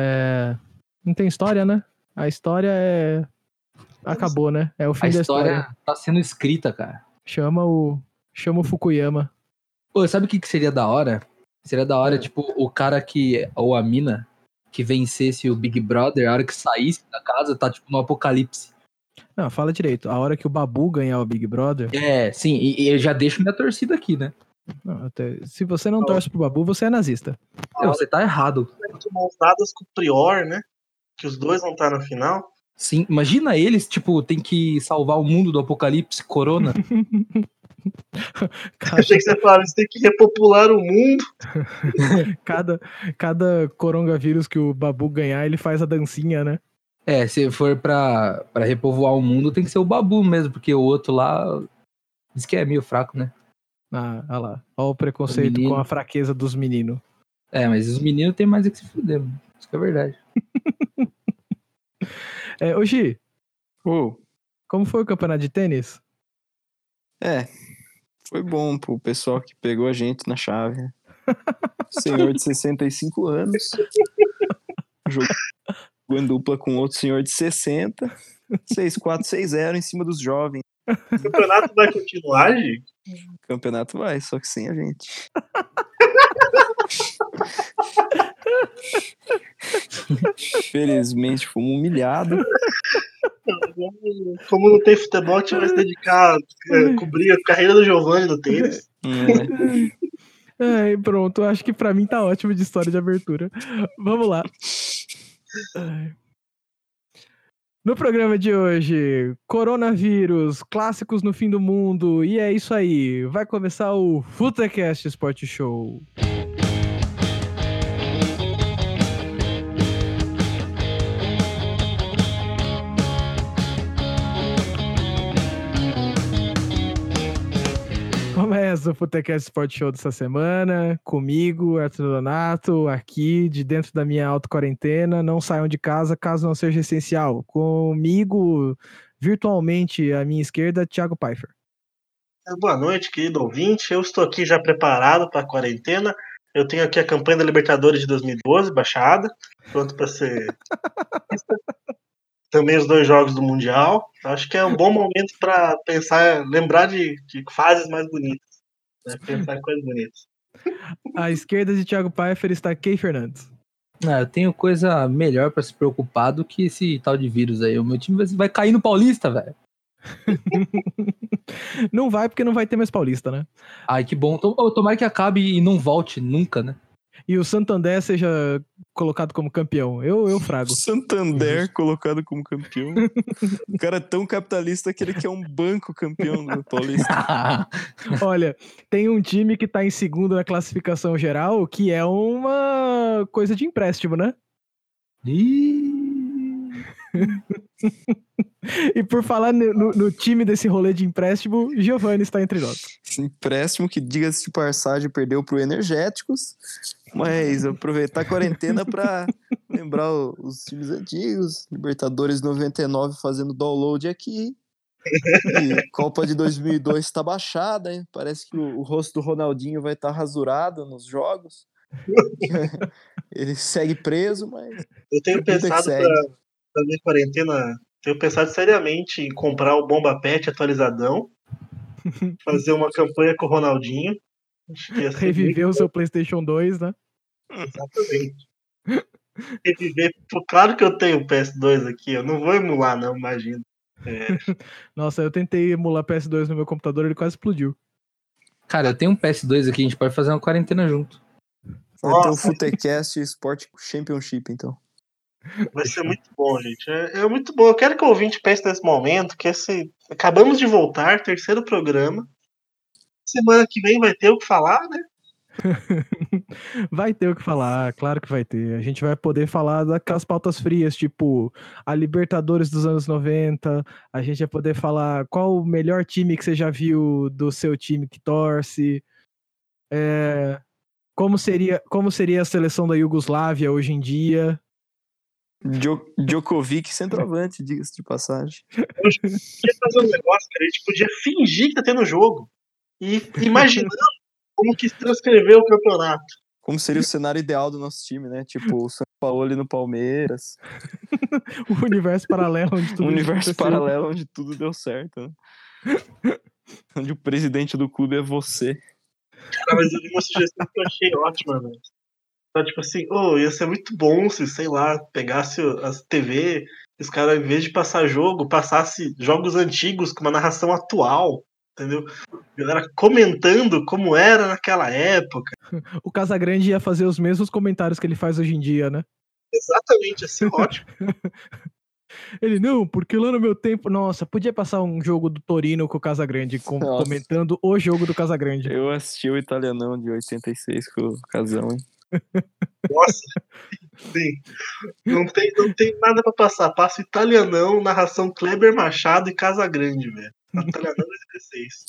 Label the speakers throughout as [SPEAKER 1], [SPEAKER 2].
[SPEAKER 1] É, não tem história, né? A história é. Acabou, né? É o fim
[SPEAKER 2] A
[SPEAKER 1] da
[SPEAKER 2] história
[SPEAKER 1] história.
[SPEAKER 2] tá sendo escrita, cara.
[SPEAKER 1] Chama o. Chama o Fukuyama.
[SPEAKER 2] Pô, sabe o que, que seria da hora? Seria da hora,
[SPEAKER 1] É.
[SPEAKER 2] tipo, o cara que. Ou a mina que vencesse o Big Brother, a hora que saísse da casa, tá tipo no apocalipse.
[SPEAKER 1] Não, fala direito. A hora que o Babu ganhar o Big Brother.
[SPEAKER 2] É, sim, e, e eu já deixo minha torcida aqui, né?
[SPEAKER 1] Não, até- se você não torce pro Babu, você é nazista.
[SPEAKER 2] É, você tá errado.
[SPEAKER 3] De mãos dadas com o Prior, né? Que os dois vão estar na final.
[SPEAKER 2] Sim, imagina eles, tipo, tem que salvar o mundo do apocalipse, corona.
[SPEAKER 1] Cada,
[SPEAKER 3] Achei que você falava, você tem que repopular o mundo.
[SPEAKER 1] cada, cada coronavírus que o Babu ganhar, ele faz a dancinha, né?
[SPEAKER 2] É, se for pra, pra repovoar o mundo, tem que ser o Babu mesmo, porque o outro lá diz que é meio fraco, né?
[SPEAKER 1] Ah, olha lá. Olha o preconceito
[SPEAKER 2] menino.
[SPEAKER 1] com a fraqueza dos meninos.
[SPEAKER 2] É, mas os meninos tem mais é que se fuder, mano. Isso que é verdade.
[SPEAKER 1] É, ô Gi, como foi o campeonato de tênis?
[SPEAKER 4] é, foi bom pro pessoal que pegou a gente na chave. Senhor de 65 anos. Jogou em dupla com outro senhor de 60. 6-4, 6-0 em cima dos jovens.
[SPEAKER 3] O campeonato vai continuar, Gi?
[SPEAKER 4] O campeonato vai, só que sem a gente. Felizmente fomos humilhados.
[SPEAKER 3] Como não tem futebol, a gente vai se dedicar a cobrir a carreira do Giovanni no tênis.
[SPEAKER 4] É,
[SPEAKER 1] Ai, pronto, acho que pra mim tá ótimo de história de abertura. Vamos lá. Ai. No programa de hoje, coronavírus, clássicos no fim do mundo, e é isso aí. Vai começar o Futecast Sport Show. Começa o Futecast Sport Show dessa semana, comigo, Arthur Donato, aqui de dentro da minha auto-quarentena. Não saiam de casa caso não seja essencial. Comigo, virtualmente, à minha esquerda, Thiago Pfeiffer.
[SPEAKER 3] Boa noite, querido ouvinte. Eu estou aqui já preparado para a quarentena. Eu tenho aqui a campanha da Libertadores de 2012 baixada, pronto para ser. Também os dois jogos do Mundial. Acho que é um bom momento para pensar, lembrar de, de fases mais bonitas. Né? Pensar em coisas bonitas.
[SPEAKER 1] À esquerda de Thiago Pfeiffer está Kay Fernandes.
[SPEAKER 2] Ah, eu tenho coisa melhor pra se preocupar do que esse tal de vírus aí. O meu time vai, vai cair no Paulista, velho.
[SPEAKER 1] Não vai porque não vai ter mais paulista, né?
[SPEAKER 2] Ai, que bom. Tom- Tomara que acabe e não volte nunca, né?
[SPEAKER 1] E o Santander seja colocado como campeão. Eu, eu frago.
[SPEAKER 4] Santander colocado como campeão. O cara é tão capitalista que ele quer um banco campeão do Paulista.
[SPEAKER 1] Olha, tem um time que tá em segundo na classificação geral, que é uma coisa de empréstimo, né?
[SPEAKER 2] Ih,
[SPEAKER 1] E por falar no, no- no time desse rolê de empréstimo, Giovanni está entre nós.
[SPEAKER 4] Esse empréstimo que, diga-se de passagem, perdeu pro Energéticos. Mas aproveitar a quarentena pra lembrar o- os times antigos. Libertadores 99 fazendo download aqui. E Copa de 2002 tá baixada, hein? Parece que o, o rosto do Ronaldinho vai estar rasurado nos jogos. Ele segue preso, mas
[SPEAKER 3] Eu tenho pensado para minha quarentena, tenho pensado seriamente em comprar o Bomba Pet atualizadão, fazer uma campanha com o Ronaldinho.
[SPEAKER 1] Reviver o seu PlayStation 2, né?
[SPEAKER 3] Exatamente. Reviver. Claro que eu tenho o PS2 aqui, eu não vou emular, não, imagina.
[SPEAKER 1] Nossa, eu tentei emular PS2 no meu computador, ele quase explodiu.
[SPEAKER 2] Cara, eu tenho um PS2 aqui, a gente pode fazer uma quarentena junto.
[SPEAKER 4] vai ter o. Futecast Sport Championship, então.
[SPEAKER 3] Vai ser muito bom, gente. É, é muito bom. Eu quero que o ouvinte pense nesse momento, que esse. Acabamos de voltar, terceiro programa. Semana que vem vai ter o que falar, né?
[SPEAKER 1] Vai ter o que falar, claro que vai ter. A gente vai poder falar daquelas pautas frias, tipo a Libertadores dos anos 90. A gente vai poder falar qual o melhor time que você já viu do seu time que torce. É, como, seria, como seria a seleção da Iugoslávia hoje em dia.
[SPEAKER 4] Djo- Djokovic centroavante, diga-se de passagem.
[SPEAKER 3] Podia fazer um negócio, cara. A gente podia fingir que tá tendo jogo. E imaginando como que transcrever o campeonato.
[SPEAKER 4] como seria o cenário ideal do nosso time, né? Tipo, o São Paulo no Palmeiras.
[SPEAKER 1] O universo paralelo onde tudo
[SPEAKER 4] um universo paralelo onde tudo deu certo, né? onde o presidente do clube é você.
[SPEAKER 3] Cara, mas eu vi uma sugestão que eu achei ótima, velho. Então, tipo assim, ô, ia ser muito bom se, sei lá, pegasse as TV, e os caras, em vez de passar jogo, passasse jogos antigos com uma narração atual, entendeu? Galera comentando como era naquela época.
[SPEAKER 1] O Casagrande ia fazer os mesmos comentários que ele faz hoje em dia, né?
[SPEAKER 3] Exatamente, ia ser ótimo.
[SPEAKER 1] Ele, não, porque lá no meu tempo. Nossa, podia passar um jogo do Torino com o Casagrande, com- comentando o jogo do Casagrande.
[SPEAKER 4] Eu assisti o italianão de 86 com o Casão, hein?
[SPEAKER 3] Nossa, sim. Não tem, não tem nada pra passar. Passa italianão, narração Kleber Machado e Casa Grande, velho. Italianão 16.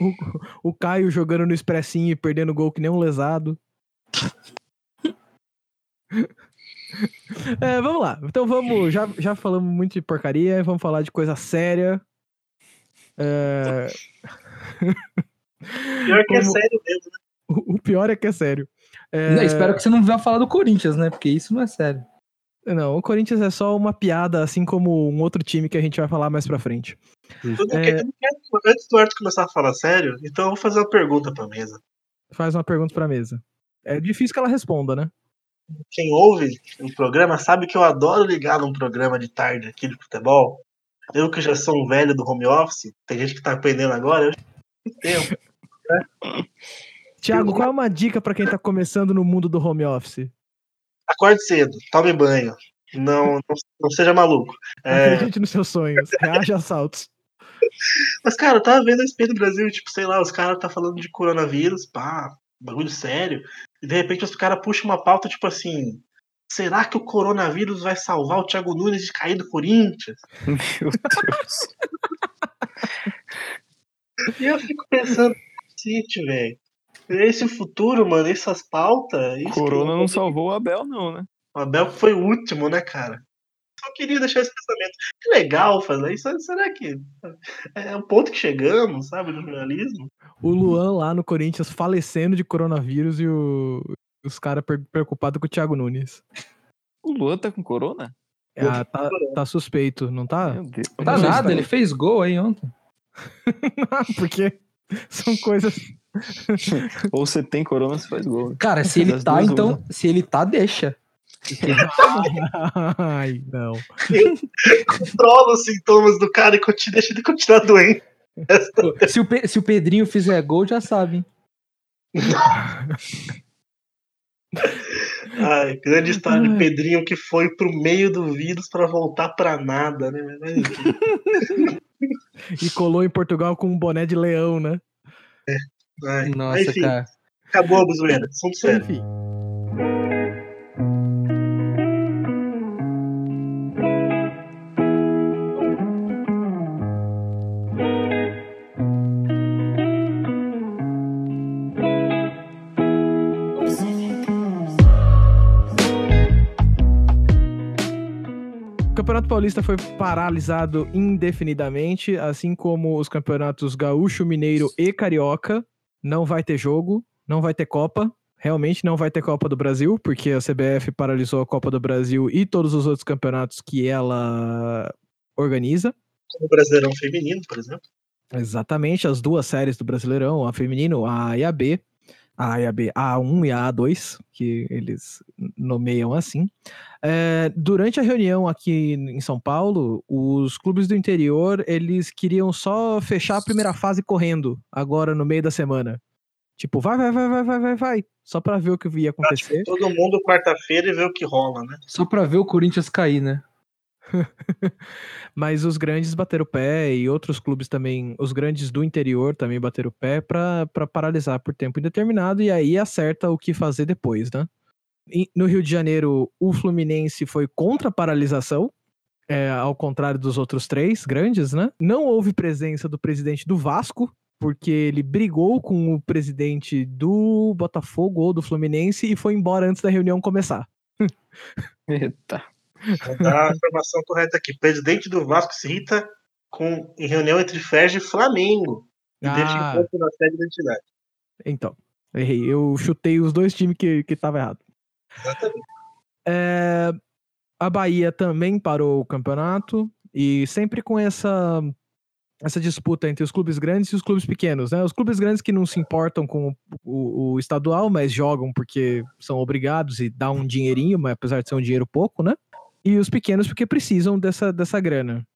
[SPEAKER 1] O, o Caio jogando no expressinho e perdendo gol que nem um lesado. É, vamos lá. Então vamos. Já, já falamos muito de porcaria, vamos falar de coisa séria. É,
[SPEAKER 3] Pior que é sério mesmo, né?
[SPEAKER 1] o pior é que é sério. É,
[SPEAKER 2] Não, espero que você não vá falar do Corinthians, né? Porque isso não é sério.
[SPEAKER 1] Não, o Corinthians é só uma piada, assim como um outro time que a gente vai falar mais pra frente.
[SPEAKER 3] Eu não
[SPEAKER 1] É.
[SPEAKER 3] antes do Arthur começar a falar sério, então eu vou fazer uma pergunta pra mesa.
[SPEAKER 1] Faz uma pergunta pra mesa. É difícil que ela responda, né?
[SPEAKER 3] Quem ouve o programa sabe que eu adoro ligar num programa de tarde aqui de futebol. Eu que já sou um velho do home office, tem gente que tá aprendendo agora, eu já tenho tempo.
[SPEAKER 1] Tiago, qual é uma dica pra quem tá começando no mundo do home office?
[SPEAKER 3] Acorde cedo, tome banho. Não, não, não seja maluco. É,
[SPEAKER 1] Acredite nos seus sonhos, reaja a assaltos.
[SPEAKER 3] mas, cara, eu tava vendo a SP do Brasil, tipo, sei lá, os caras tá falando de coronavírus, pá, bagulho sério. E de repente os caras puxam uma pauta, tipo assim. Será que o coronavírus vai salvar o Thiago Nunes de cair do Corinthians?
[SPEAKER 4] Meu Deus.
[SPEAKER 3] E eu fico pensando, cacete, velho. Esse futuro, mano, essas pautas. isso
[SPEAKER 4] Corona não salvou o Abel, não, né?
[SPEAKER 3] O Abel foi o último, né, cara? Só queria deixar esse pensamento. Que legal fazer isso. Será que é o ponto que chegamos, sabe, no jornalismo?
[SPEAKER 1] O Luan lá no Corinthians falecendo de coronavírus e o- os caras preocupados com o Thiago Nunes.
[SPEAKER 4] O Luan tá com corona?
[SPEAKER 1] Ah, tá, tá suspeito, não tá?
[SPEAKER 2] Tá nada,
[SPEAKER 1] tá-
[SPEAKER 2] ele fez gol aí ontem.
[SPEAKER 1] Porque são coisas.
[SPEAKER 4] Ou você tem corona, você faz gol.
[SPEAKER 2] Cara, se ele
[SPEAKER 4] Das
[SPEAKER 2] tá, então.
[SPEAKER 4] uma.
[SPEAKER 2] Se ele tá, deixa.
[SPEAKER 1] Ai, não.
[SPEAKER 3] Controla os sintomas do cara e continua, deixa ele continuar doente.
[SPEAKER 2] Se o, Pe- se o Pedrinho fizer gol, já sabe. hein?
[SPEAKER 3] Ai, grande história de. Pedrinho que foi pro meio do vírus pra voltar pra nada, né?
[SPEAKER 1] E colou em Portugal com um boné de leão, né?
[SPEAKER 3] Ai,
[SPEAKER 2] Nossa,
[SPEAKER 3] enfim,
[SPEAKER 2] cara.
[SPEAKER 3] acabou a buzoeira. Assunto sério.
[SPEAKER 1] Enfim. O Campeonato Paulista foi paralisado indefinidamente, assim como os campeonatos Gaúcho, Mineiro e Carioca. Não vai ter jogo, não vai ter Copa. Realmente não vai ter Copa do Brasil, porque a CBF paralisou a Copa do Brasil e todos os outros campeonatos que ela organiza.
[SPEAKER 3] Como o Brasileirão Feminino, por exemplo.
[SPEAKER 1] Exatamente, as duas séries do Brasileirão, a feminino, a A e a B. A A e a B, a A1 e a A2, que eles nomeiam assim. É, durante a reunião aqui em São Paulo, os clubes do interior, eles queriam só fechar a primeira fase correndo, agora no meio da semana. Tipo, vai, vai, vai, vai, vai, vai, vai. Só pra ver o que ia acontecer.
[SPEAKER 3] Todo mundo quarta-feira e vê o que rola, né?
[SPEAKER 2] Só pra ver o Corinthians cair, né?
[SPEAKER 1] Mas os grandes bateram o pé e outros clubes também, os grandes do interior também bateram o pé pra paralisar por tempo indeterminado e aí acerta o que fazer depois, né? No Rio de Janeiro, o Fluminense foi contra a paralisação, é, ao contrário dos outros três grandes, né? Não houve presença do presidente do Vasco, porque ele brigou com o presidente do Botafogo ou do Fluminense e foi embora antes da reunião começar.
[SPEAKER 4] Eita.
[SPEAKER 3] Vou dar a informação correta aqui. Presidente do Vasco se irrita com, em reunião entre FERJ e Flamengo. E deixa
[SPEAKER 1] Ah.
[SPEAKER 3] encontro na sede da entidade.
[SPEAKER 1] Então, Errei. Eu chutei os dois times que, que tava errado.
[SPEAKER 3] Exatamente.
[SPEAKER 1] É, a Bahia também parou o campeonato e sempre com essa essa disputa entre os clubes grandes e os clubes pequenos, né? Os clubes grandes que não se importam com o, o- o estadual, mas jogam porque são obrigados e dá um dinheirinho, mas apesar de ser um dinheiro pouco, né? E os pequenos porque precisam dessa, dessa grana.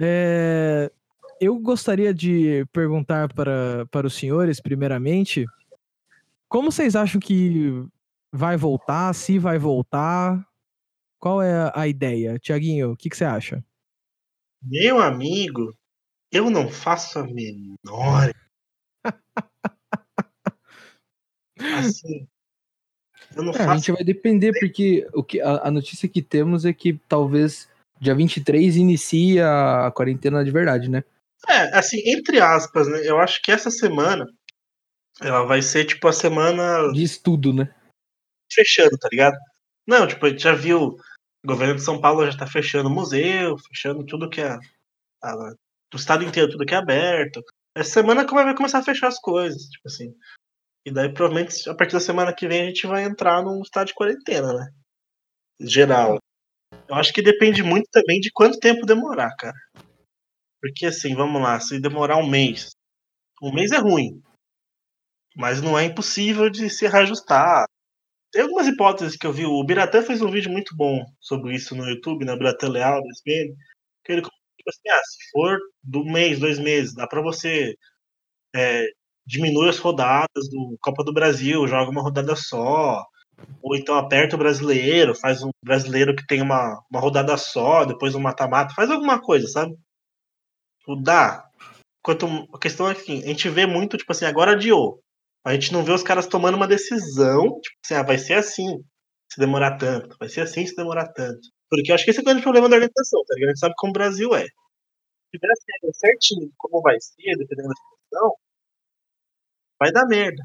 [SPEAKER 1] É, eu gostaria de perguntar para, para os senhores, primeiramente, como vocês acham que vai voltar, se vai voltar? Qual é a ideia? Tiaguinho, o que, que você acha?
[SPEAKER 3] Meu amigo, eu não faço a menor. Assim, eu
[SPEAKER 2] É, a
[SPEAKER 3] faço.
[SPEAKER 2] gente vai depender, porque o que, a, a notícia que temos é que talvez dia 23 inicia a quarentena de verdade, né?
[SPEAKER 3] É, assim, entre aspas, né? Eu acho que essa semana ela vai ser tipo a semana
[SPEAKER 2] De estudo, né?
[SPEAKER 3] fechando, tá ligado? Não, tipo, a gente já viu, o governo de São Paulo já tá fechando museu, fechando tudo que é. a- do estado inteiro, tudo que é aberto. Essa semana que vai começar a fechar as coisas, tipo assim. E daí, provavelmente, a partir da semana que vem, a gente vai entrar num estado de quarentena, né? Geral. Eu acho que depende muito também de quanto tempo demorar, cara. Porque assim, vamos lá, se demorar um mês. Um mês é ruim. Mas não é impossível de se reajustar. Tem algumas hipóteses que eu vi. O Biratã fez um vídeo muito bom sobre isso no YouTube, né? Biratã Leal, do SPN. Que ele tipo assim, ah, se for do mês, dois meses, dá pra você é, diminuir as rodadas do Copa do Brasil, joga uma rodada só. Ou então aperta o brasileiro, faz um brasileiro que tem uma, uma rodada só, depois um mata-mata, faz alguma coisa, sabe? Tipo, dá. Quanto, a questão é que a gente vê muito, tipo assim, agora adiou. A gente não vê os caras tomando uma decisão, tipo assim, ah, vai ser assim se demorar tanto, vai ser assim se demorar tanto. Porque eu acho que esse é o grande problema da organização, tá ligado? A gente sabe como o Brasil é. Se regras certinho como vai ser, dependendo da situação, vai dar merda.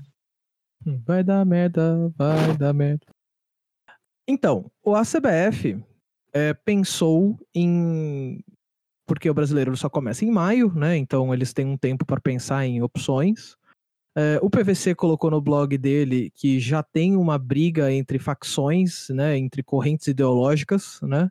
[SPEAKER 1] Vai dar merda, vai dar merda. Então, o ACBF é, pensou em. Porque o brasileiro só começa em maio, né? Então eles têm um tempo para pensar em opções. É, o PVC colocou no blog dele que já tem uma briga entre facções, né? Entre correntes ideológicas, né?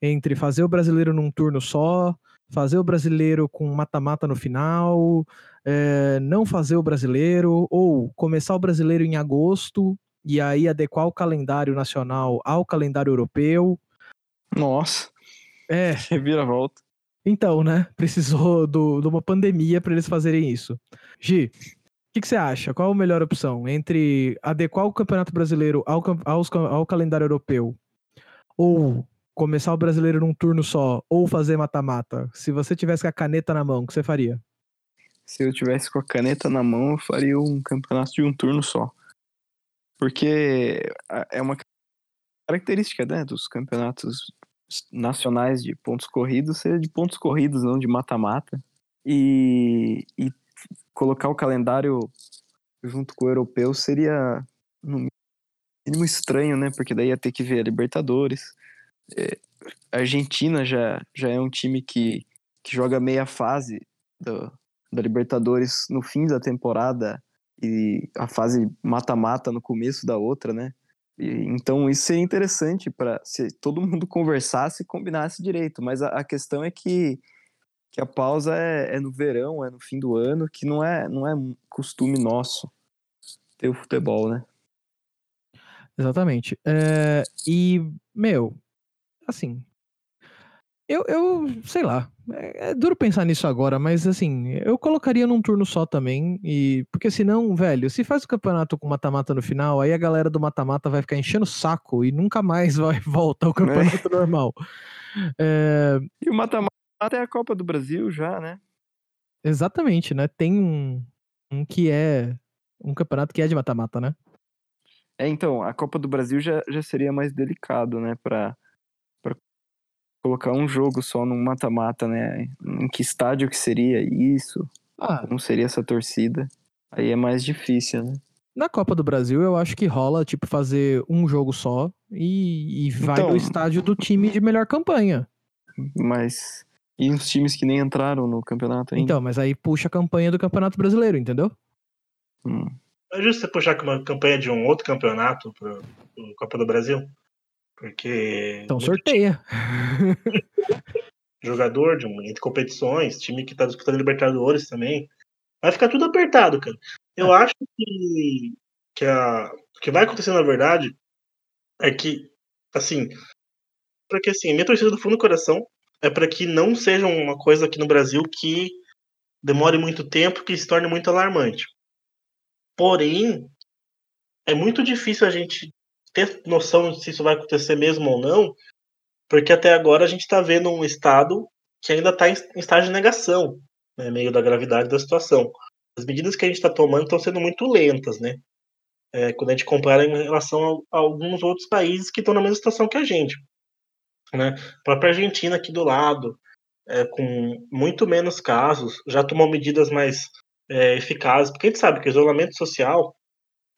[SPEAKER 1] Entre fazer o brasileiro num turno só, fazer o brasileiro com mata-mata no final, é, não fazer o brasileiro, ou começar o brasileiro em agosto e aí adequar o calendário nacional ao calendário europeu.
[SPEAKER 4] Nossa,
[SPEAKER 1] É,
[SPEAKER 4] reviravolta.
[SPEAKER 1] então, né? Precisou do- de uma pandemia para eles fazerem isso. Gi, o que, você acha? Qual a melhor opção entre adequar o Campeonato Brasileiro ao, ca- ao calendário europeu ou começar o brasileiro num turno só ou fazer mata-mata? Se você tivesse com a caneta na mão, o que você faria?
[SPEAKER 4] Se eu tivesse com a caneta na mão, eu faria um campeonato de um turno só. Porque é uma característica né, dos campeonatos nacionais de pontos corridos ser de pontos corridos, não de mata-mata. E, e colocar o calendário junto com o europeu seria, no mínimo, estranho, né? Porque daí ia ter que ver a Libertadores. É, a Argentina já, já é um time que, que joga meia fase do, da Libertadores no fim da temporada e a fase mata-mata no começo da outra, né? E, então isso seria interessante para se todo mundo conversasse e combinasse direito. Mas a, a questão é que, que a pausa é, é no verão, é no fim do ano, que não é, não é costume nosso ter o futebol, né?
[SPEAKER 1] Exatamente. É, e, meu, assim. Eu, eu sei lá. É, é duro pensar nisso agora, mas assim, eu colocaria num turno só também. E, porque senão, velho, se faz o campeonato com mata-mata no final, aí a galera do mata-mata vai ficar enchendo o saco e nunca mais vai voltar ao campeonato normal. É,
[SPEAKER 4] E o mata-mata é a Copa do Brasil já, né?
[SPEAKER 1] exatamente, né? Tem um, um que é. Um campeonato que é de mata-mata, né?
[SPEAKER 4] É, então, a Copa do Brasil já, já seria mais delicado, né? Pra colocar um jogo só num mata-mata, né? Em que estádio que seria isso?
[SPEAKER 1] Ah,
[SPEAKER 4] Como seria essa torcida? Aí é mais difícil, né?
[SPEAKER 1] Na Copa do Brasil, eu acho que rola, tipo, fazer um jogo só e, e vai
[SPEAKER 4] Então-
[SPEAKER 1] no estádio do time de melhor campanha.
[SPEAKER 4] Mas. E os times que nem entraram no campeonato ainda?
[SPEAKER 1] Então, mas aí puxa a campanha do Campeonato Brasileiro, entendeu?
[SPEAKER 4] Hum.
[SPEAKER 3] É justo você puxar uma campanha de um outro campeonato para o Copa do Brasil? Porque.
[SPEAKER 1] Então sorteia.
[SPEAKER 3] Jogador de um, entre competições, time que tá disputando Libertadores também. Vai ficar tudo apertado, cara. Eu acho que, que a, o que vai acontecer, na verdade, é que, assim, porque assim, minha torcida do fundo do coração é para que não seja uma coisa aqui no Brasil que demore muito tempo, que se torne muito alarmante. Porém, é muito difícil a gente ter noção se isso vai acontecer mesmo ou não, porque até agora a gente está vendo um Estado que ainda está em estágio de negação, né, meio da gravidade da situação. As medidas que a gente está tomando estão sendo muito lentas, né? É, quando a gente compara em relação a, a alguns outros países que estão na mesma situação que a gente. Né? A própria Argentina aqui do lado, é, com muito menos casos, já tomou medidas mais é, eficazes, porque a gente sabe que o isolamento social,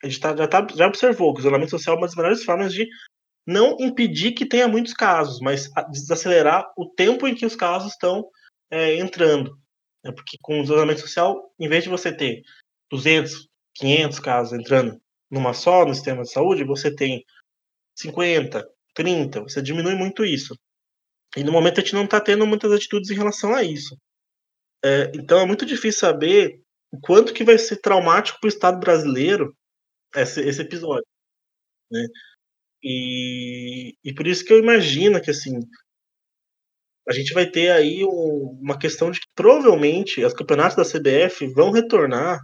[SPEAKER 3] a gente tá, já, tá, já observou que o isolamento social é uma das melhores formas de não impedir que tenha muitos casos, mas desacelerar o tempo em que os casos estão é, entrando. Né? Porque com o isolamento social, em vez de você ter 200, 500 casos entrando numa só no sistema de saúde, você tem 50, 30, você diminui muito isso. E no momento a gente não está tendo muitas atitudes em relação a isso. É, então é muito difícil saber o quanto que vai ser traumático para o Estado brasileiro esse, esse episódio. Né? E, e por isso que eu imagino que assim a gente vai ter aí um, uma questão de que provavelmente os campeonatos da CBF vão retornar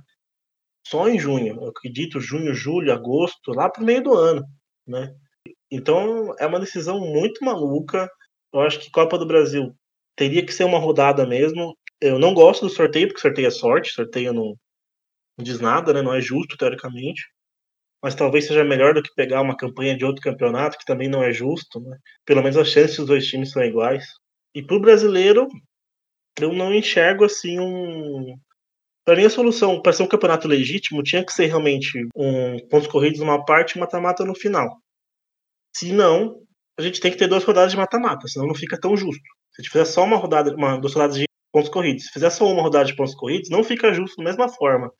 [SPEAKER 3] só em junho. Eu acredito junho, julho, agosto, lá para o meio do ano, né? Então é uma decisão muito maluca. Eu acho que Copa do Brasil teria que ser uma rodada mesmo. Eu não gosto do sorteio, porque sorteio é sorte, sorteio não, não diz nada, né? Não é justo, teoricamente. Mas talvez seja melhor do que pegar uma campanha de outro campeonato, que também não é justo, né? Pelo menos as chances dos dois times são iguais. E pro brasileiro, eu não enxergo assim um. Para mim, a solução para ser um campeonato legítimo tinha que ser realmente um pontos corridos numa parte e mata-mata no final. Se não, a gente tem que ter duas rodadas de mata-mata, senão não fica tão justo. Se a gente fizer só uma rodada, uma, duas rodadas de pontos corridos, se fizer só uma rodada de pontos corridos, não fica justo da mesma forma.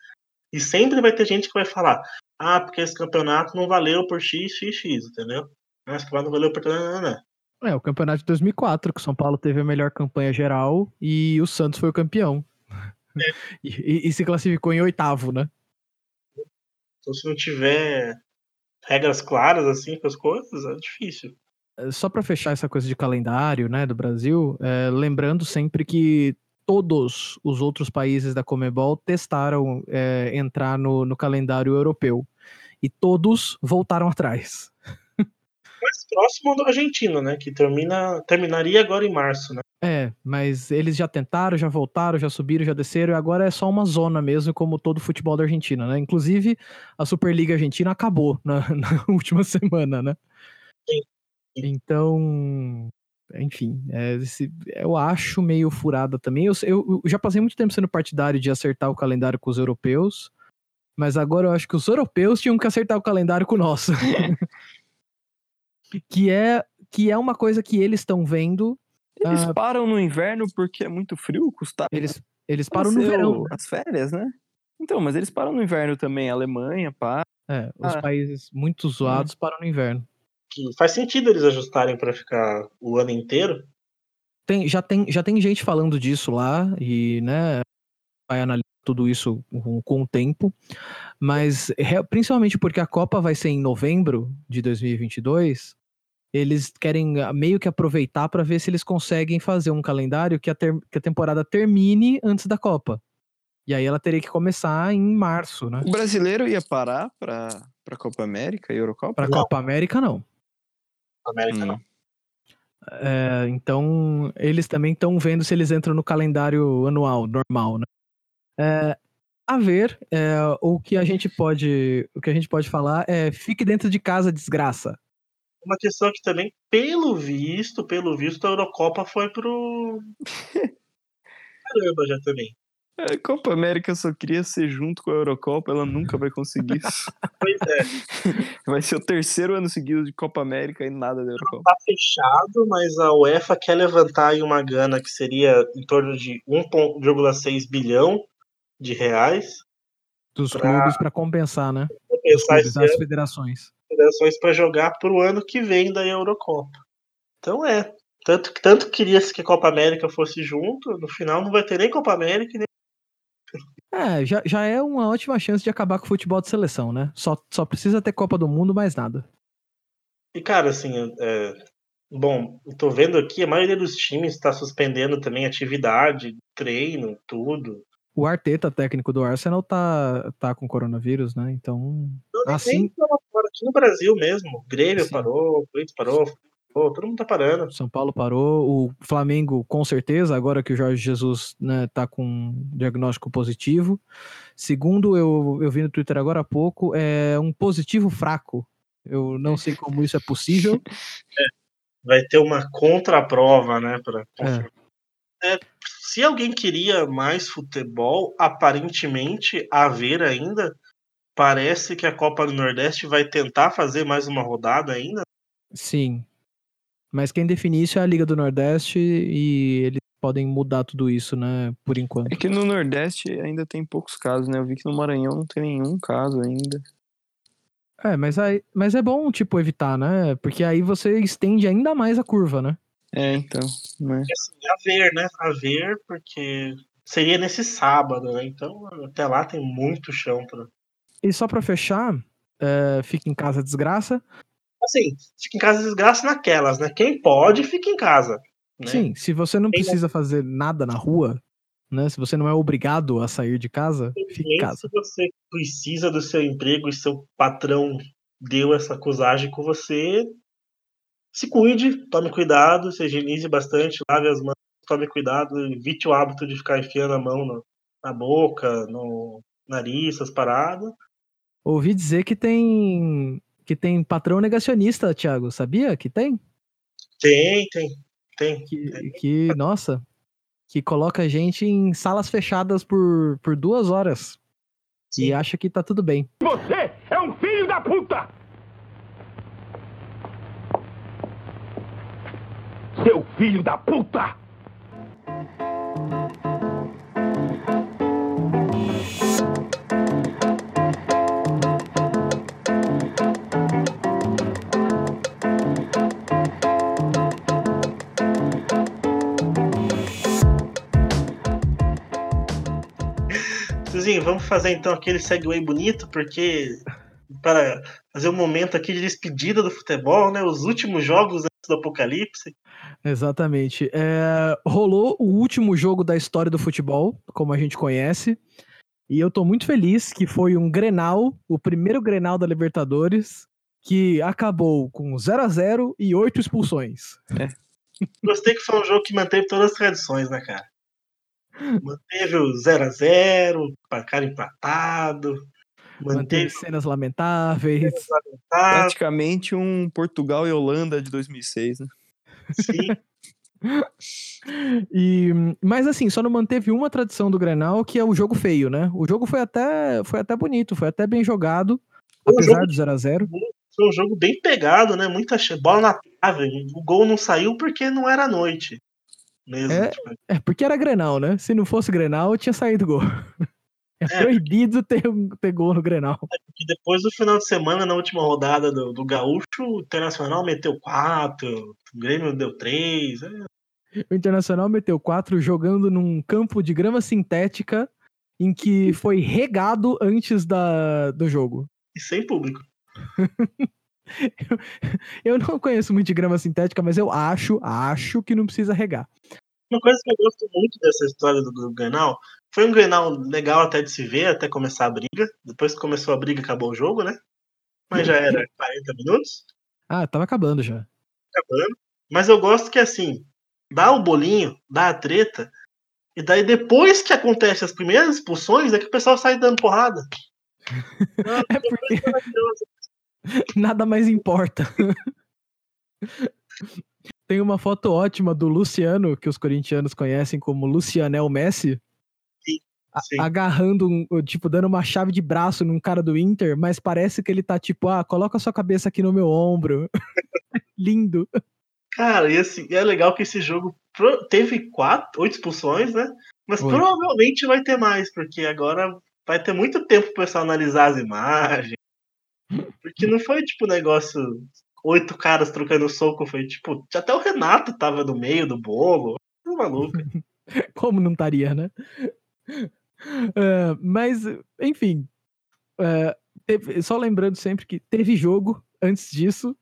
[SPEAKER 3] E sempre vai ter gente que vai falar: ah, porque esse campeonato não valeu por X, X, X, entendeu? Ah, esse campeonato não valeu por. Não, não, não.
[SPEAKER 1] É, o campeonato de 2004, que o São Paulo teve a melhor campanha geral e o Santos foi o campeão. É. E, e, se classificou em oitavo, né?
[SPEAKER 3] Então, se não tiver regras claras assim para as coisas, é difícil.
[SPEAKER 1] É, só para fechar essa coisa de calendário, né, do Brasil, é, lembrando sempre que todos os outros países da Comebol testaram é, entrar no, no calendário europeu e todos voltaram atrás.
[SPEAKER 3] Mais próximo do Argentina, né, que termina terminaria agora em março, né?
[SPEAKER 1] É, mas eles já tentaram, já voltaram, já subiram, já desceram, e agora é só uma zona mesmo, como todo o futebol da Argentina, né? Inclusive, a Superliga Argentina acabou na, na última semana, né?
[SPEAKER 3] Sim.
[SPEAKER 1] Então, enfim, é, esse, eu acho meio furada também. Eu, eu, eu, já passei muito tempo sendo partidário de acertar o calendário com os europeus, mas agora eu acho que os europeus tinham que acertar o calendário com o nosso. que, é, que é uma coisa que eles estão vendo
[SPEAKER 4] eles ah, param no inverno porque é muito frio, custar.
[SPEAKER 1] Eles, eles param no verão.
[SPEAKER 4] As férias, né? Então, mas eles param no inverno também. A Alemanha, pá.
[SPEAKER 1] É, os ah. países muito zoados hum. param no inverno.
[SPEAKER 3] Que faz sentido eles ajustarem para ficar o ano inteiro.
[SPEAKER 1] Tem, já, tem, já tem gente falando disso lá e, né, vai analisar tudo isso com, com o tempo, mas principalmente porque a Copa vai ser em novembro de 2022, eles querem ah, meio que aproveitar para ver se eles conseguem fazer um calendário que a, ter, que a temporada termine antes da Copa. E aí ela teria que começar em março, né?
[SPEAKER 4] O brasileiro ia parar para para Copa América e Eurocopa?
[SPEAKER 1] Para Copa América não.
[SPEAKER 3] América hum. não.
[SPEAKER 1] É, então eles também estão vendo se eles entram no calendário anual normal, né? É, a ver, é, o que a gente pode, o que a gente pode falar é fique dentro de casa, desgraça
[SPEAKER 3] uma questão que também, pelo visto, pelo visto, a Eurocopa foi pro. Caramba, já também.
[SPEAKER 4] A Copa América só queria ser junto com a Eurocopa, ela nunca vai conseguir isso.
[SPEAKER 3] pois é.
[SPEAKER 4] Vai ser o terceiro ano seguido de Copa América e nada da Eurocopa.
[SPEAKER 3] Tá fechado, mas a UEFA quer levantar aí uma grana que seria em torno de 1,6 bilhão de reais
[SPEAKER 1] Dos
[SPEAKER 3] Pra-
[SPEAKER 1] clubes para compensar, né?
[SPEAKER 3] Vou
[SPEAKER 1] Dos
[SPEAKER 3] pensar
[SPEAKER 1] clubes das federações.
[SPEAKER 3] federações para jogar pro ano que vem da Eurocopa. Então é. Tanto, tanto queria-se que a Copa América fosse junto, no final não vai ter nem Copa América e nem
[SPEAKER 1] É, já, já é uma ótima chance de acabar com o futebol de seleção, né? Só, só precisa ter Copa do Mundo, mais nada.
[SPEAKER 3] E, cara, assim, é, bom, eu tô vendo aqui, a maioria dos times está suspendendo também atividade, treino, tudo.
[SPEAKER 1] O Arteta, técnico do Arsenal, tá, tá com coronavírus, né? Então.
[SPEAKER 3] Não,
[SPEAKER 1] Assim-
[SPEAKER 3] nem aqui no Brasil mesmo. O Grêmio
[SPEAKER 1] Sim.
[SPEAKER 3] parou, o Corinthians parou, parou, todo mundo tá parando.
[SPEAKER 1] São Paulo parou, o Flamengo com certeza, agora que o Jorge Jesus né, tá com um diagnóstico positivo. Segundo, eu, eu vi no Twitter agora há pouco, é um positivo fraco. Eu não sei como isso é possível.
[SPEAKER 3] Vai ter uma contraprova, né? Pra
[SPEAKER 1] É.
[SPEAKER 3] É, se alguém queria mais futebol, aparentemente haver ainda. Parece que a Copa do Nordeste vai tentar fazer mais uma rodada ainda.
[SPEAKER 1] Sim. Mas quem define isso é a Liga do Nordeste e eles podem mudar tudo isso, né? Por enquanto.
[SPEAKER 4] É que no Nordeste ainda tem poucos casos, né? Eu vi que no Maranhão não tem nenhum caso ainda.
[SPEAKER 1] É, mas, aí, mas é bom, tipo, evitar, né? Porque aí você estende ainda mais a curva, né?
[SPEAKER 4] É, então, né?
[SPEAKER 3] Assim, a ver, né? A ver, porque seria nesse sábado, né? Então até lá tem muito chão pra.
[SPEAKER 1] E só pra fechar, é, fica em casa desgraça.
[SPEAKER 3] Assim, fica em casa desgraça naquelas, né? Quem pode, fica em casa. Né?
[SPEAKER 1] Sim, se você não precisa fazer nada na rua, né? Se você não é obrigado a sair de casa, fique em casa.
[SPEAKER 3] se você precisa do seu emprego e seu patrão deu essa acusagem com você, se cuide, tome cuidado, se higienize bastante, lave as mãos, tome cuidado, evite o hábito de ficar enfiando a mão na, na boca, no nariz, essas paradas.
[SPEAKER 1] Ouvi dizer que tem que tem patrão negacionista, Thiago. Sabia que tem?
[SPEAKER 3] Tem, tem, tem.
[SPEAKER 1] Que, que nossa, que coloca a gente em salas fechadas por, por duas horas
[SPEAKER 3] Sim.
[SPEAKER 1] e acha que tá tudo bem.
[SPEAKER 5] Você é um filho da puta! Seu filho da puta!
[SPEAKER 3] Suzinho, vamos fazer então aquele segue bonito, porque para fazer um momento aqui de despedida do futebol, né? Os últimos jogos antes do apocalipse.
[SPEAKER 1] Exatamente. É, rolou o último jogo da história do futebol, como a gente conhece. E eu tô muito feliz que foi um Grenal, o primeiro Grenal da Libertadores, que acabou com 0 a 0 e oito expulsões.
[SPEAKER 3] Gostei que foi um jogo que manteve todas as tradições, né, cara? Manteve o 0x0, placar empatado.
[SPEAKER 1] Manteve
[SPEAKER 3] Manteve
[SPEAKER 1] cenas lamentáveis.
[SPEAKER 3] o
[SPEAKER 4] Praticamente um Portugal e Holanda de 2006, né?
[SPEAKER 3] sim.
[SPEAKER 1] E, mas assim, só não manteve uma tradição do Grenal, que é o jogo feio, né? O jogo foi até, foi até bonito, foi até bem jogado,
[SPEAKER 3] Foi
[SPEAKER 1] apesar
[SPEAKER 3] jogo-
[SPEAKER 1] do 0 a 0
[SPEAKER 3] Foi um jogo bem pegado, né? Muita bola na trave. O gol não saiu porque não era noite. Mesmo.
[SPEAKER 1] É.
[SPEAKER 3] tipo,
[SPEAKER 1] É, porque era Grenal, né? Se não fosse Grenal, tinha saído gol. É,
[SPEAKER 3] É.
[SPEAKER 1] proibido ter, ter gol no Grenal.
[SPEAKER 3] porque depois do final de semana, na última rodada do, do Gaúcho, o Internacional meteu 4, o Grêmio deu 3.
[SPEAKER 1] O Internacional meteu 4 jogando num campo de grama sintética em que foi regado antes da, do jogo.
[SPEAKER 3] E sem público.
[SPEAKER 1] Eu não conheço muito de grama sintética, mas eu acho, acho que não precisa regar.
[SPEAKER 3] Uma coisa que eu gosto muito dessa história do, do Grenal, foi um Grenal legal até de se ver, até começar a briga. Depois que começou a briga, acabou o jogo, né? Mas já era 40 minutos,
[SPEAKER 1] Ah, tava acabando já.
[SPEAKER 3] acabando. Mas eu gosto que, assim, dá o bolinho, dá a treta, e daí depois que acontece as primeiras expulsões, é que o pessoal sai dando porrada.
[SPEAKER 1] É porque. nada mais importa. Tem uma foto ótima do Luciano, que os corintianos conhecem como Lucianel Messi,
[SPEAKER 3] Sim.
[SPEAKER 1] agarrando, um, tipo, dando uma chave de braço num cara do Inter, mas parece que ele tá tipo, ah, coloca sua cabeça aqui no meu ombro. Lindo.
[SPEAKER 3] Cara, e assim, é legal que esse jogo teve quatro, oito expulsões, né? Mas provavelmente vai ter mais, porque agora vai ter muito tempo pro pessoal analisar as imagens. Porque não foi tipo um negócio. Oito caras trocando soco, foi tipo. Até o Renato tava no meio do bolo. Tá maluco.
[SPEAKER 1] Como não estaria, né? É, mas, enfim. é, teve- só lembrando sempre que teve jogo antes disso.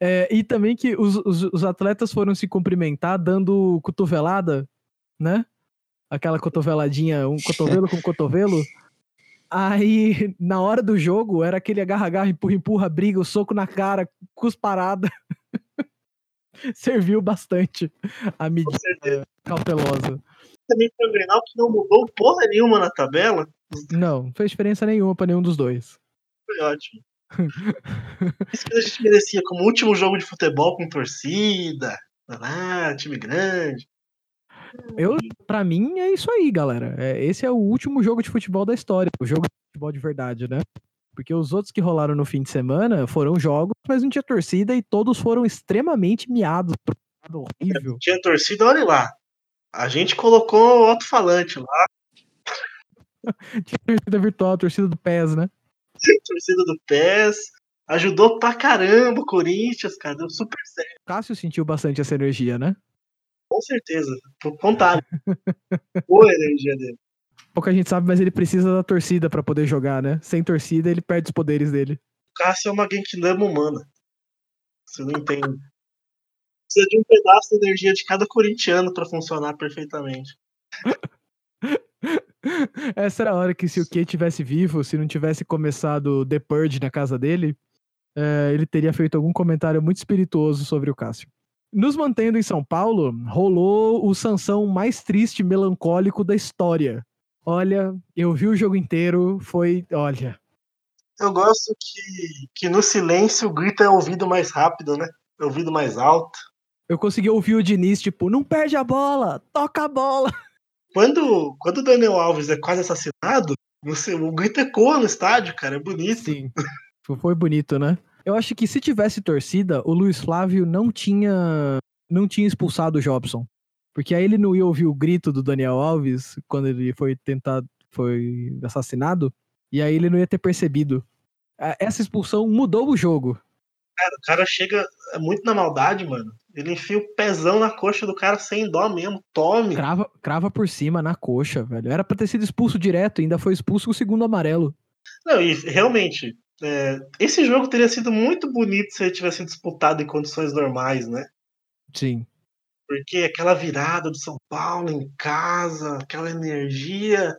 [SPEAKER 1] é, e também que os, os, os atletas foram se cumprimentar dando cotovelada, né? Aquela cotoveladinha, um cotovelo com cotovelo. Aí, na hora do jogo, era aquele agarra-agarra, empurra-empurra, briga, o soco na cara, cusparada. Serviu bastante a medida cautelosa.
[SPEAKER 3] Também foi um Grenal que não mudou porra nenhuma na tabela.
[SPEAKER 1] Não, não fez diferença nenhuma pra nenhum dos dois.
[SPEAKER 3] Foi ótimo. Isso que a gente merecia como último jogo de futebol com torcida. Ah, time grande.
[SPEAKER 1] Eu, pra mim, é isso aí, galera. É, esse é o último jogo de futebol da história. O jogo de futebol de verdade, né? Porque os outros que rolaram no fim de semana foram jogos, mas não tinha torcida e todos foram extremamente miados. Horrível.
[SPEAKER 3] Tinha torcida, olha lá. A gente colocou o alto-falante lá,
[SPEAKER 1] Tinha torcida virtual, torcida do PES, né?
[SPEAKER 3] torcida do PES. Ajudou pra caramba o Corinthians, cara. Deu super certo,
[SPEAKER 1] O Cássio sentiu bastante essa energia, né?
[SPEAKER 3] Com certeza. Por contar. Boa energia dele.
[SPEAKER 1] Pouca gente sabe, mas ele precisa da torcida pra poder jogar, né? Sem torcida, ele perde os poderes dele.
[SPEAKER 3] O Cássio é uma Genkidama humana. Você não entende. Precisa de um pedaço da energia de cada corintiano pra funcionar perfeitamente.
[SPEAKER 1] Essa era a hora que se o Kay tivesse vivo, se não tivesse começado The Purge na casa dele, eh, ele teria feito algum comentário muito espirituoso sobre o Cássio. Nos mantendo em São Paulo, rolou o Sansão mais triste e melancólico da história. Olha, eu vi o jogo inteiro, foi. Olha.
[SPEAKER 3] Eu gosto que, que no silêncio o grito é ouvido mais rápido, né? É ouvido mais alto.
[SPEAKER 1] Eu consegui ouvir o Diniz, tipo, não perde a bola, toca a bola.
[SPEAKER 3] Quando, quando o Daniel Alves é quase assassinado, você, o grito ecoa no estádio, cara. É bonito.
[SPEAKER 1] Sim. Foi bonito, né? Eu acho que se tivesse torcida, o Luiz Flávio não tinha não tinha expulsado o Jobson. Porque aí ele não ia ouvir o grito do Daniel Alves quando ele foi tentado, foi assassinado, e aí ele não ia ter percebido. A- Essa expulsão mudou o jogo.
[SPEAKER 3] Cara, o cara chega é muito na maldade, mano. Ele enfia o pezão na coxa do cara sem dó mesmo. Tome.
[SPEAKER 1] Crava, crava por cima na coxa, velho. Era pra ter sido expulso direto, ainda foi expulso o segundo amarelo.
[SPEAKER 3] Não, e realmente, é, esse jogo teria sido muito bonito se ele tivesse disputado em condições normais, né?
[SPEAKER 1] Sim.
[SPEAKER 3] Porque aquela virada do São Paulo em casa, aquela energia,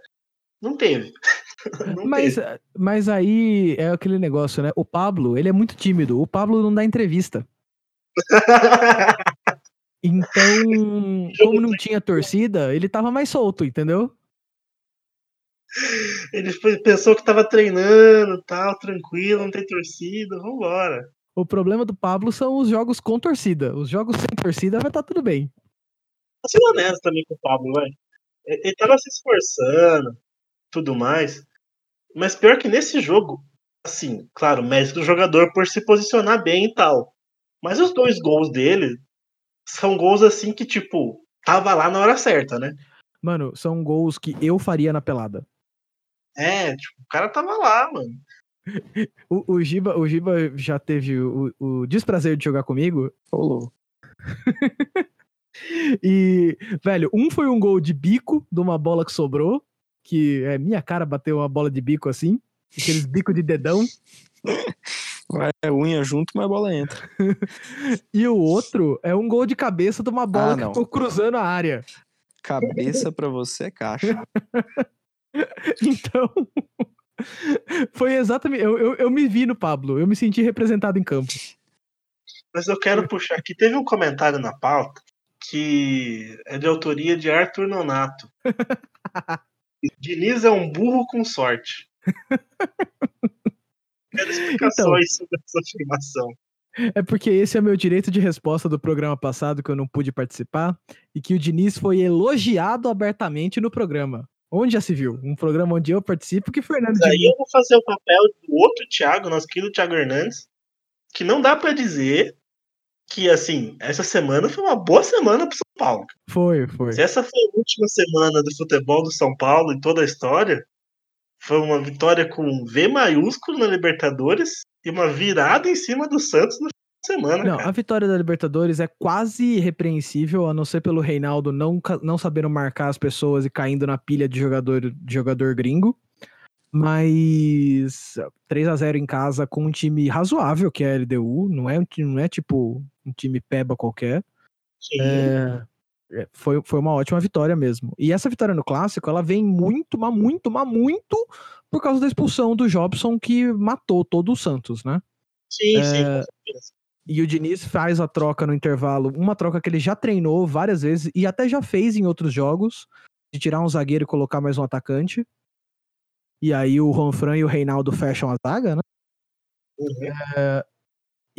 [SPEAKER 3] não teve. Não
[SPEAKER 1] Mas,
[SPEAKER 3] teve.
[SPEAKER 1] mas aí é aquele negócio, né? O Pablo, ele é muito tímido. O Pablo não dá entrevista. Então, como não tinha torcida, ele tava mais solto, entendeu?
[SPEAKER 3] Ele pensou que tava treinando, tal, tranquilo, não tem torcida, vambora.
[SPEAKER 1] O problema do Pablo são os jogos com torcida. Os jogos sem torcida vai estar tudo bem.
[SPEAKER 3] Tá sendo honesto também com o Pablo. Ele ele tava se esforçando, tudo mais. Mas pior que nesse jogo, assim, claro, mérito do jogador por se posicionar bem e tal. Mas os dois gols dele são gols assim que, tipo, tava lá na hora certa, né?
[SPEAKER 1] Mano, são gols que eu faria na pelada.
[SPEAKER 3] É, tipo, o cara tava lá, mano.
[SPEAKER 1] O, o Giba, o Giba já teve o, o desprazer de jogar comigo.
[SPEAKER 4] Rolou.
[SPEAKER 1] E, velho, um foi um gol de bico de uma bola que sobrou. Que é minha cara bateu uma bola de bico assim. Aqueles bico de dedão.
[SPEAKER 4] Vai unha junto, mas a bola entra.
[SPEAKER 1] E o outro é um gol de cabeça de uma bola
[SPEAKER 4] Ah,
[SPEAKER 1] que ficou cruzando a área.
[SPEAKER 4] Cabeça pra você é caixa.
[SPEAKER 1] Então, foi exatamente. Eu, eu, eu me vi no Pablo, eu me senti representado em campo.
[SPEAKER 3] Mas eu quero puxar aqui. Teve um comentário na pauta que é de autoria de Arthur Nonato. Diniz é um burro com sorte. Quero explicações sobre essa afirmação.
[SPEAKER 1] É porque esse é meu direito de resposta do programa passado que eu não pude participar e que o Diniz foi elogiado abertamente no programa. Onde já se viu? Um programa onde eu participo que Fernando
[SPEAKER 3] aí eu vou fazer o papel do outro Thiago, nosso querido Thiago Hernandes, que não dá pra dizer que, assim, essa semana foi uma boa semana pro São Paulo.
[SPEAKER 1] Foi, foi.
[SPEAKER 3] Se essa foi a última semana do futebol do São Paulo em toda a história, Foi uma vitória com V maiúsculo na Libertadores e uma virada em cima do Santos no semana,
[SPEAKER 1] Não,
[SPEAKER 3] cara.
[SPEAKER 1] a vitória da Libertadores é quase irrepreensível, a não ser pelo Reinaldo não, não sabendo marcar as pessoas e caindo na pilha de jogador, de jogador gringo. Mas 3 a 0 em casa com um time razoável, que é a LDU, não é, não é tipo um time peba qualquer.
[SPEAKER 3] Sim.
[SPEAKER 1] É, é, foi, foi uma ótima vitória mesmo. E essa vitória no clássico, ela vem muito, mas muito, mas muito por causa da expulsão do Jobson que matou todo o Santos, né?
[SPEAKER 3] sim, sim,
[SPEAKER 1] é,
[SPEAKER 3] com certeza.
[SPEAKER 1] E o Diniz faz a troca no intervalo, uma troca que ele já treinou várias vezes e até já fez em outros jogos, de tirar um zagueiro e colocar mais um atacante. E aí o Juanfran e o Reinaldo fecham a zaga, né?
[SPEAKER 3] Uhum.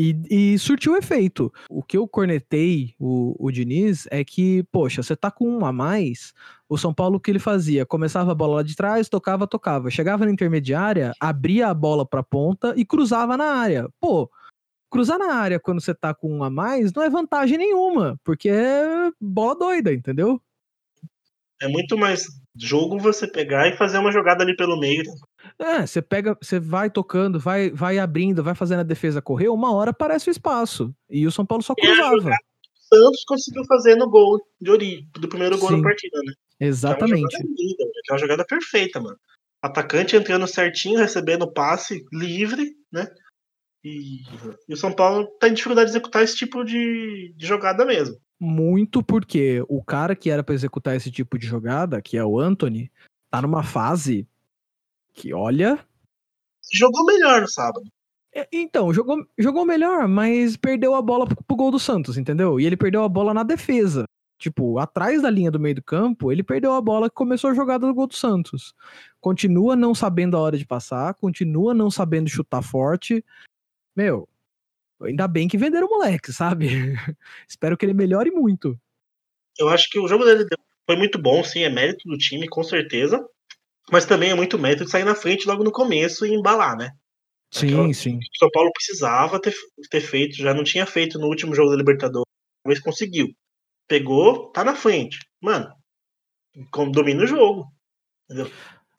[SPEAKER 1] E, e surtiu efeito. O que eu cornetei o, o Diniz é que, poxa, você tá com um a mais. O São Paulo, o que ele fazia? Começava a bola lá de trás, tocava, tocava. Chegava na intermediária, abria a bola pra ponta e cruzava na área. Pô, cruzar na área quando você tá com um a mais não é vantagem nenhuma, porque é bola doida, entendeu?
[SPEAKER 3] É muito mais jogo você pegar e fazer uma jogada ali pelo meio.
[SPEAKER 1] É, você pega, você vai tocando, vai, vai abrindo, vai fazendo a defesa correr, uma hora aparece o espaço. E o São Paulo só
[SPEAKER 3] É
[SPEAKER 1] cruzava.
[SPEAKER 3] O Santos conseguiu fazer no gol de origem, do primeiro gol
[SPEAKER 1] Sim.
[SPEAKER 3] da partida, né? Que é uma
[SPEAKER 1] Exatamente.
[SPEAKER 3] linda, que é uma jogada perfeita, mano. Atacante entrando certinho, recebendo passe livre, né? E, e o São Paulo tá em dificuldade de executar esse tipo de, de jogada mesmo.
[SPEAKER 1] Muito porque o cara que era pra executar esse tipo de jogada, que é o Anthony, tá numa fase que, olha.
[SPEAKER 3] Jogou melhor no sábado.
[SPEAKER 1] é, Então, jogou, jogou melhor, mas perdeu a bola pro, pro gol do Santos, entendeu? E ele perdeu a bola na defesa. Tipo, atrás da linha do meio do campo, ele perdeu a bola que começou a jogada do gol do Santos. Continua não sabendo a hora de passar, continua não sabendo chutar forte. Meu, ainda bem que venderam o moleque, sabe? Espero que ele melhore muito.
[SPEAKER 3] Eu acho que o jogo dele foi muito bom, sim, é mérito do time, com certeza. Mas também é muito mérito de sair na frente logo no começo e embalar, né? Aquela-
[SPEAKER 1] sim.
[SPEAKER 3] O São Paulo precisava ter, ter feito, já não tinha feito no último jogo da Libertadores, talvez conseguiu. Pegou, tá na frente. Mano, domina o jogo. Entendeu?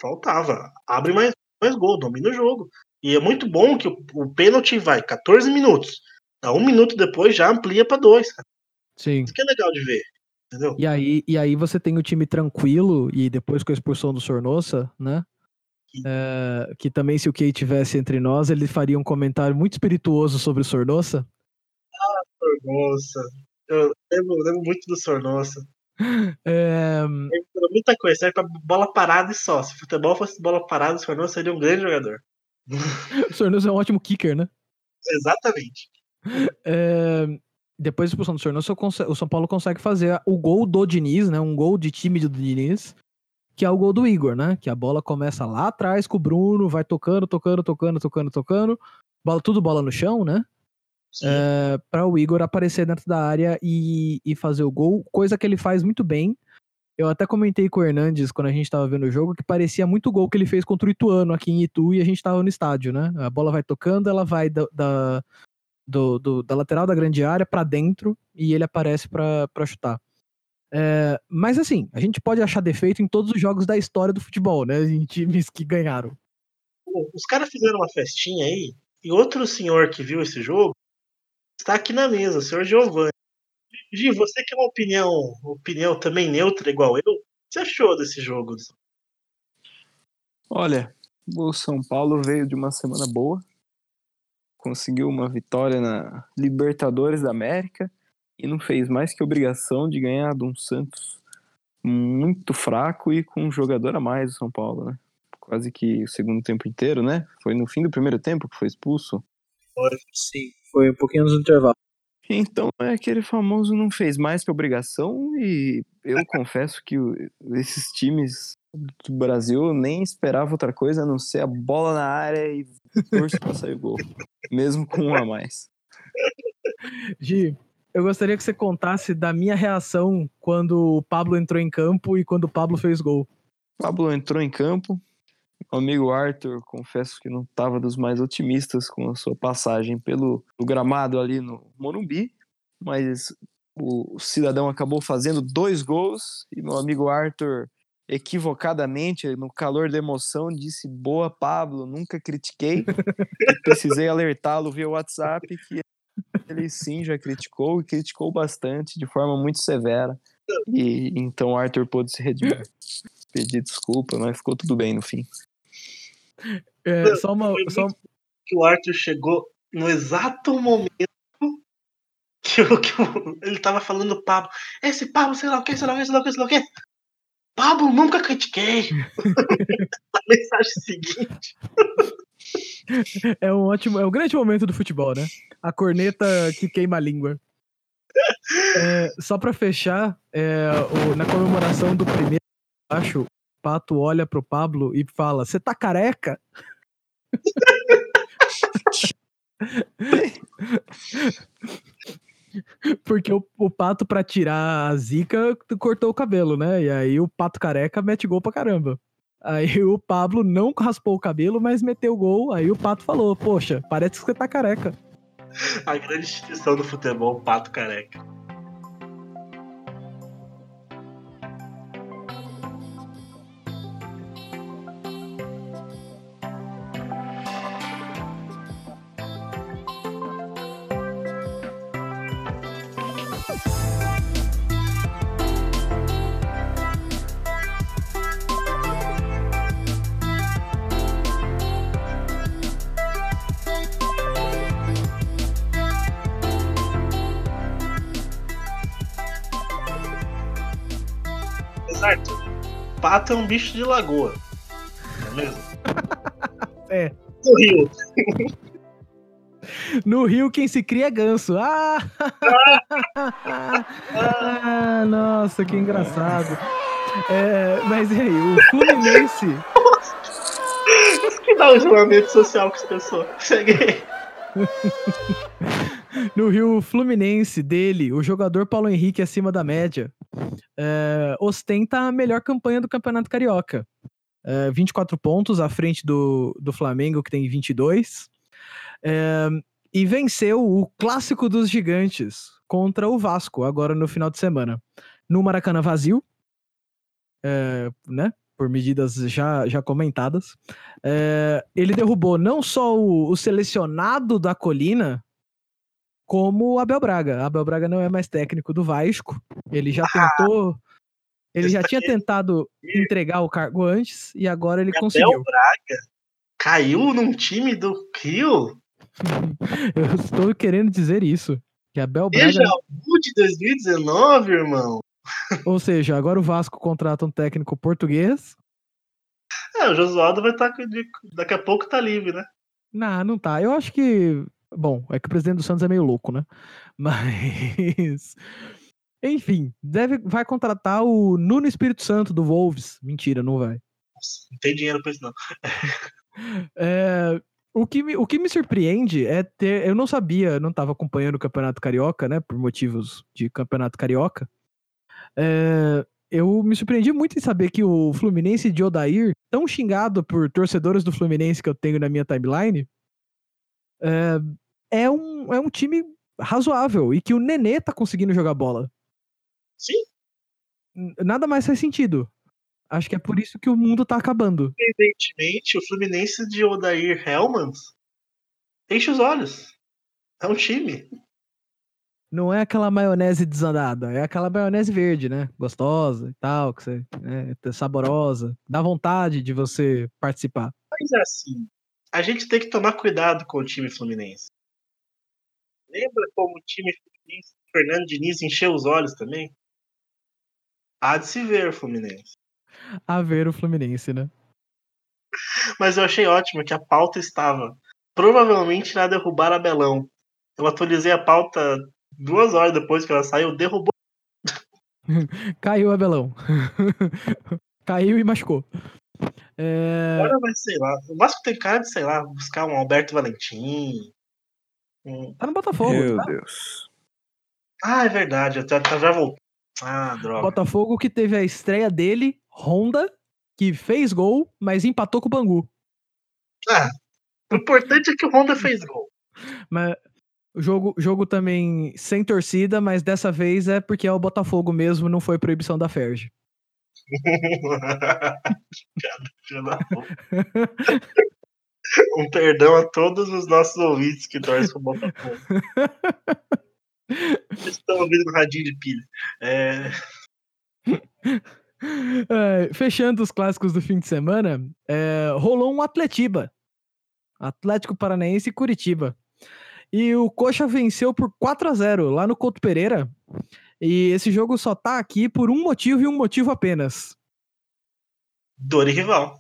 [SPEAKER 3] Faltava. Abre mais, mais gol, domina o jogo. E é muito bom que o, o pênalti vai 14 minutos. Dá um minuto depois já amplia pra dois. Cara.
[SPEAKER 1] Sim.
[SPEAKER 3] Isso que é legal de ver. Entendeu?
[SPEAKER 1] E aí, e aí você tem o time tranquilo, e depois com a expulsão do Sornossa, né? É, que também, se o Key tivesse entre nós, ele faria um comentário muito espirituoso sobre o Sornossa.
[SPEAKER 3] Sornossa. Eu lembro, lembro muito do Sornossa.
[SPEAKER 1] É,
[SPEAKER 3] muita coisa, serve pra bola parada e só. Se futebol fosse bola parada, o Sornossa seria um grande jogador.
[SPEAKER 1] O Sornossa é um ótimo kicker, né?
[SPEAKER 3] Exatamente.
[SPEAKER 1] É, depois da expulsão do Sornossa, o São Paulo consegue fazer o gol do Diniz, né? Um gol de time do Diniz, que é o gol do Igor, né? Que a bola começa lá atrás com o Bruno, vai tocando, tocando, tocando, tocando, tocando. Bola, tudo bola no chão, né? É, para o Igor aparecer dentro da área e, e fazer o gol, coisa que ele faz muito bem. Eu até comentei com o Hernandes quando a gente tava vendo o jogo que parecia muito gol que ele fez contra o Ituano aqui em Itu e a gente tava no estádio, né? A bola vai tocando, ela vai da, da, do- do- da lateral da grande área para dentro e ele aparece para chutar. É, mas assim, a gente pode achar defeito em todos os jogos da história do futebol, né? Em times que ganharam.
[SPEAKER 3] Os caras fizeram uma festinha aí, e outro senhor que viu esse jogo está aqui na mesa, o senhor Giovanni. Gi, você que é uma opinião, opinião também neutra, igual eu, o que você achou desse jogo?
[SPEAKER 4] Olha, o São Paulo veio de uma semana boa, conseguiu uma vitória na Libertadores da América e não fez mais que obrigação de ganhar de um Santos muito fraco e com um jogador a mais do São Paulo, né? Quase que o segundo tempo inteiro, né? Foi no fim do primeiro tempo que foi expulso.
[SPEAKER 1] Sim, foi um pouquinho nos intervalos.
[SPEAKER 4] Então é aquele famoso não fez mais que obrigação e eu confesso que esses times do Brasil nem esperava outra coisa a não ser a bola na área e torço pra sair o gol, mesmo com um a mais.
[SPEAKER 1] Gi, eu gostaria que você contasse da minha reação quando o Pablo entrou em campo e quando o Pablo fez gol.
[SPEAKER 4] Pablo entrou em campo, o amigo Arthur, confesso que não estava dos mais otimistas com a sua passagem pelo gramado ali no Morumbi, mas o cidadão acabou fazendo dois gols e meu amigo Arthur equivocadamente, no calor da emoção, disse boa, Pablo, nunca critiquei. Precisei alertá-lo via WhatsApp que ele sim já criticou e criticou bastante, de forma muito severa. E então Arthur pôde se redimir. Pedir desculpa, mas ficou tudo bem no fim.
[SPEAKER 1] É, só uma. Só,
[SPEAKER 3] que o Arthur chegou no exato momento que, que ele tava falando do Pablo. Esse Pablo, sei lá o que, sei lá o que, sei lá o que, sei lá o que. Pablo, nunca critiquei. A mensagem seguinte.
[SPEAKER 1] é um ótimo. É um grande momento do futebol, né? A corneta que queima a língua. É, só pra fechar, é, o- na comemoração do primeiro, acho, Pato olha pro Pablo e fala: Você tá careca? Porque o, o pato, pra tirar a zica, cortou o cabelo, né? E aí o pato careca mete gol pra caramba. Aí o Pablo não raspou o cabelo, mas meteu gol. Aí o pato falou: Poxa, parece que você tá careca.
[SPEAKER 3] A grande instituição do futebol, Pato Careca. Pato é um bicho de lagoa. Não é mesmo?
[SPEAKER 1] É.
[SPEAKER 3] Do rio.
[SPEAKER 1] No Rio, quem se cria é ganso. Ah! ah nossa, que engraçado. É, mas e aí, o Fluminense.
[SPEAKER 3] Isso que dá o isolamento social com as pessoas. Cheguei.
[SPEAKER 1] No Rio Fluminense dele, o jogador Paulo Henrique acima da média é, ostenta a melhor campanha do Campeonato Carioca. É, 24 pontos à frente do, do Flamengo, que tem 22. É, e venceu o clássico dos gigantes contra o Vasco, agora no final de semana. No Maracanã vazio, é, né? Por medidas já, já comentadas. É, ele derrubou não só o, o selecionado da colina, como o Abel Braga. Abel Braga não é mais técnico do Vasco. Ele já tentou. Ele já tinha tentado entregar o cargo antes e agora ele
[SPEAKER 3] Abel
[SPEAKER 1] conseguiu.
[SPEAKER 3] Braga caiu num time do Rio?
[SPEAKER 1] Eu estou querendo dizer isso. Que Abel Braga.
[SPEAKER 3] Veja o de 2019, irmão.
[SPEAKER 1] Ou seja, agora o Vasco contrata um técnico português.
[SPEAKER 3] É, o Josualdo vai estar. Daqui a pouco tá livre, né?
[SPEAKER 1] Não, não tá. Eu acho que. Bom, é que o presidente do Santos é meio louco, né? Mas. Enfim, deve, vai contratar o Nuno Espírito Santo do Wolves. Mentira, não vai.
[SPEAKER 3] Não tem dinheiro pra isso, não.
[SPEAKER 1] É, o, que me, o que me surpreende é ter. Eu não sabia, não estava acompanhando o Campeonato Carioca, né? Por motivos de Campeonato Carioca. É, eu me surpreendi muito em saber que o Fluminense de Odair, tão xingado por torcedores do Fluminense que eu tenho na minha timeline, é, é um, é um time razoável e que o Nenê tá conseguindo jogar bola.
[SPEAKER 3] Sim.
[SPEAKER 1] Nada mais faz sentido. Acho que é por isso que o mundo tá acabando.
[SPEAKER 3] Evidentemente, o Fluminense de Odair Helmans enche os olhos. É um time.
[SPEAKER 1] Não é aquela maionese desandada, é aquela maionese verde, né? Gostosa e tal, que você, né, é saborosa, dá vontade de você participar.
[SPEAKER 3] Mas é assim, a gente tem que tomar cuidado com o time Fluminense. Lembra como o time Fluminense, o Fernando Diniz encheu os olhos também? Há de se ver, Fluminense.
[SPEAKER 1] A ver o Fluminense, né?
[SPEAKER 3] Mas eu achei ótimo que a pauta estava provavelmente irá derrubar Abelão. Eu atualizei a pauta duas horas depois que ela saiu, derrubou.
[SPEAKER 1] Caiu o Abelão. Caiu e machucou. É,
[SPEAKER 3] Agora vai, sei lá. O Vasco tem cara de, sei lá, buscar um Alberto Valentim. um-
[SPEAKER 1] tá no Botafogo.
[SPEAKER 4] Meu
[SPEAKER 1] tá?
[SPEAKER 4] Deus.
[SPEAKER 3] Ah, é verdade, até já voltou. Ah, droga.
[SPEAKER 1] Botafogo que teve a estreia dele, Honda, que fez gol, mas empatou com o Bangu.
[SPEAKER 3] Ah, o importante é que o Honda fez gol.
[SPEAKER 1] Mas o jogo, jogo também sem torcida, mas dessa vez é porque é o Botafogo mesmo, não foi proibição da Ferge.
[SPEAKER 3] Piada, filha da puta. Um perdão a todos os nossos ouvintes que torcem pro Botafogo. Estão ouvindo no radinho de pilha. É,
[SPEAKER 1] É, fechando os clássicos do fim de semana, é, rolou um Atletiba. Atlético Paranaense e Curitiba. E o Coxa venceu por 4 a 0 lá no Couto Pereira. E esse jogo só tá aqui por um motivo e um motivo apenas.
[SPEAKER 3] dor e rival.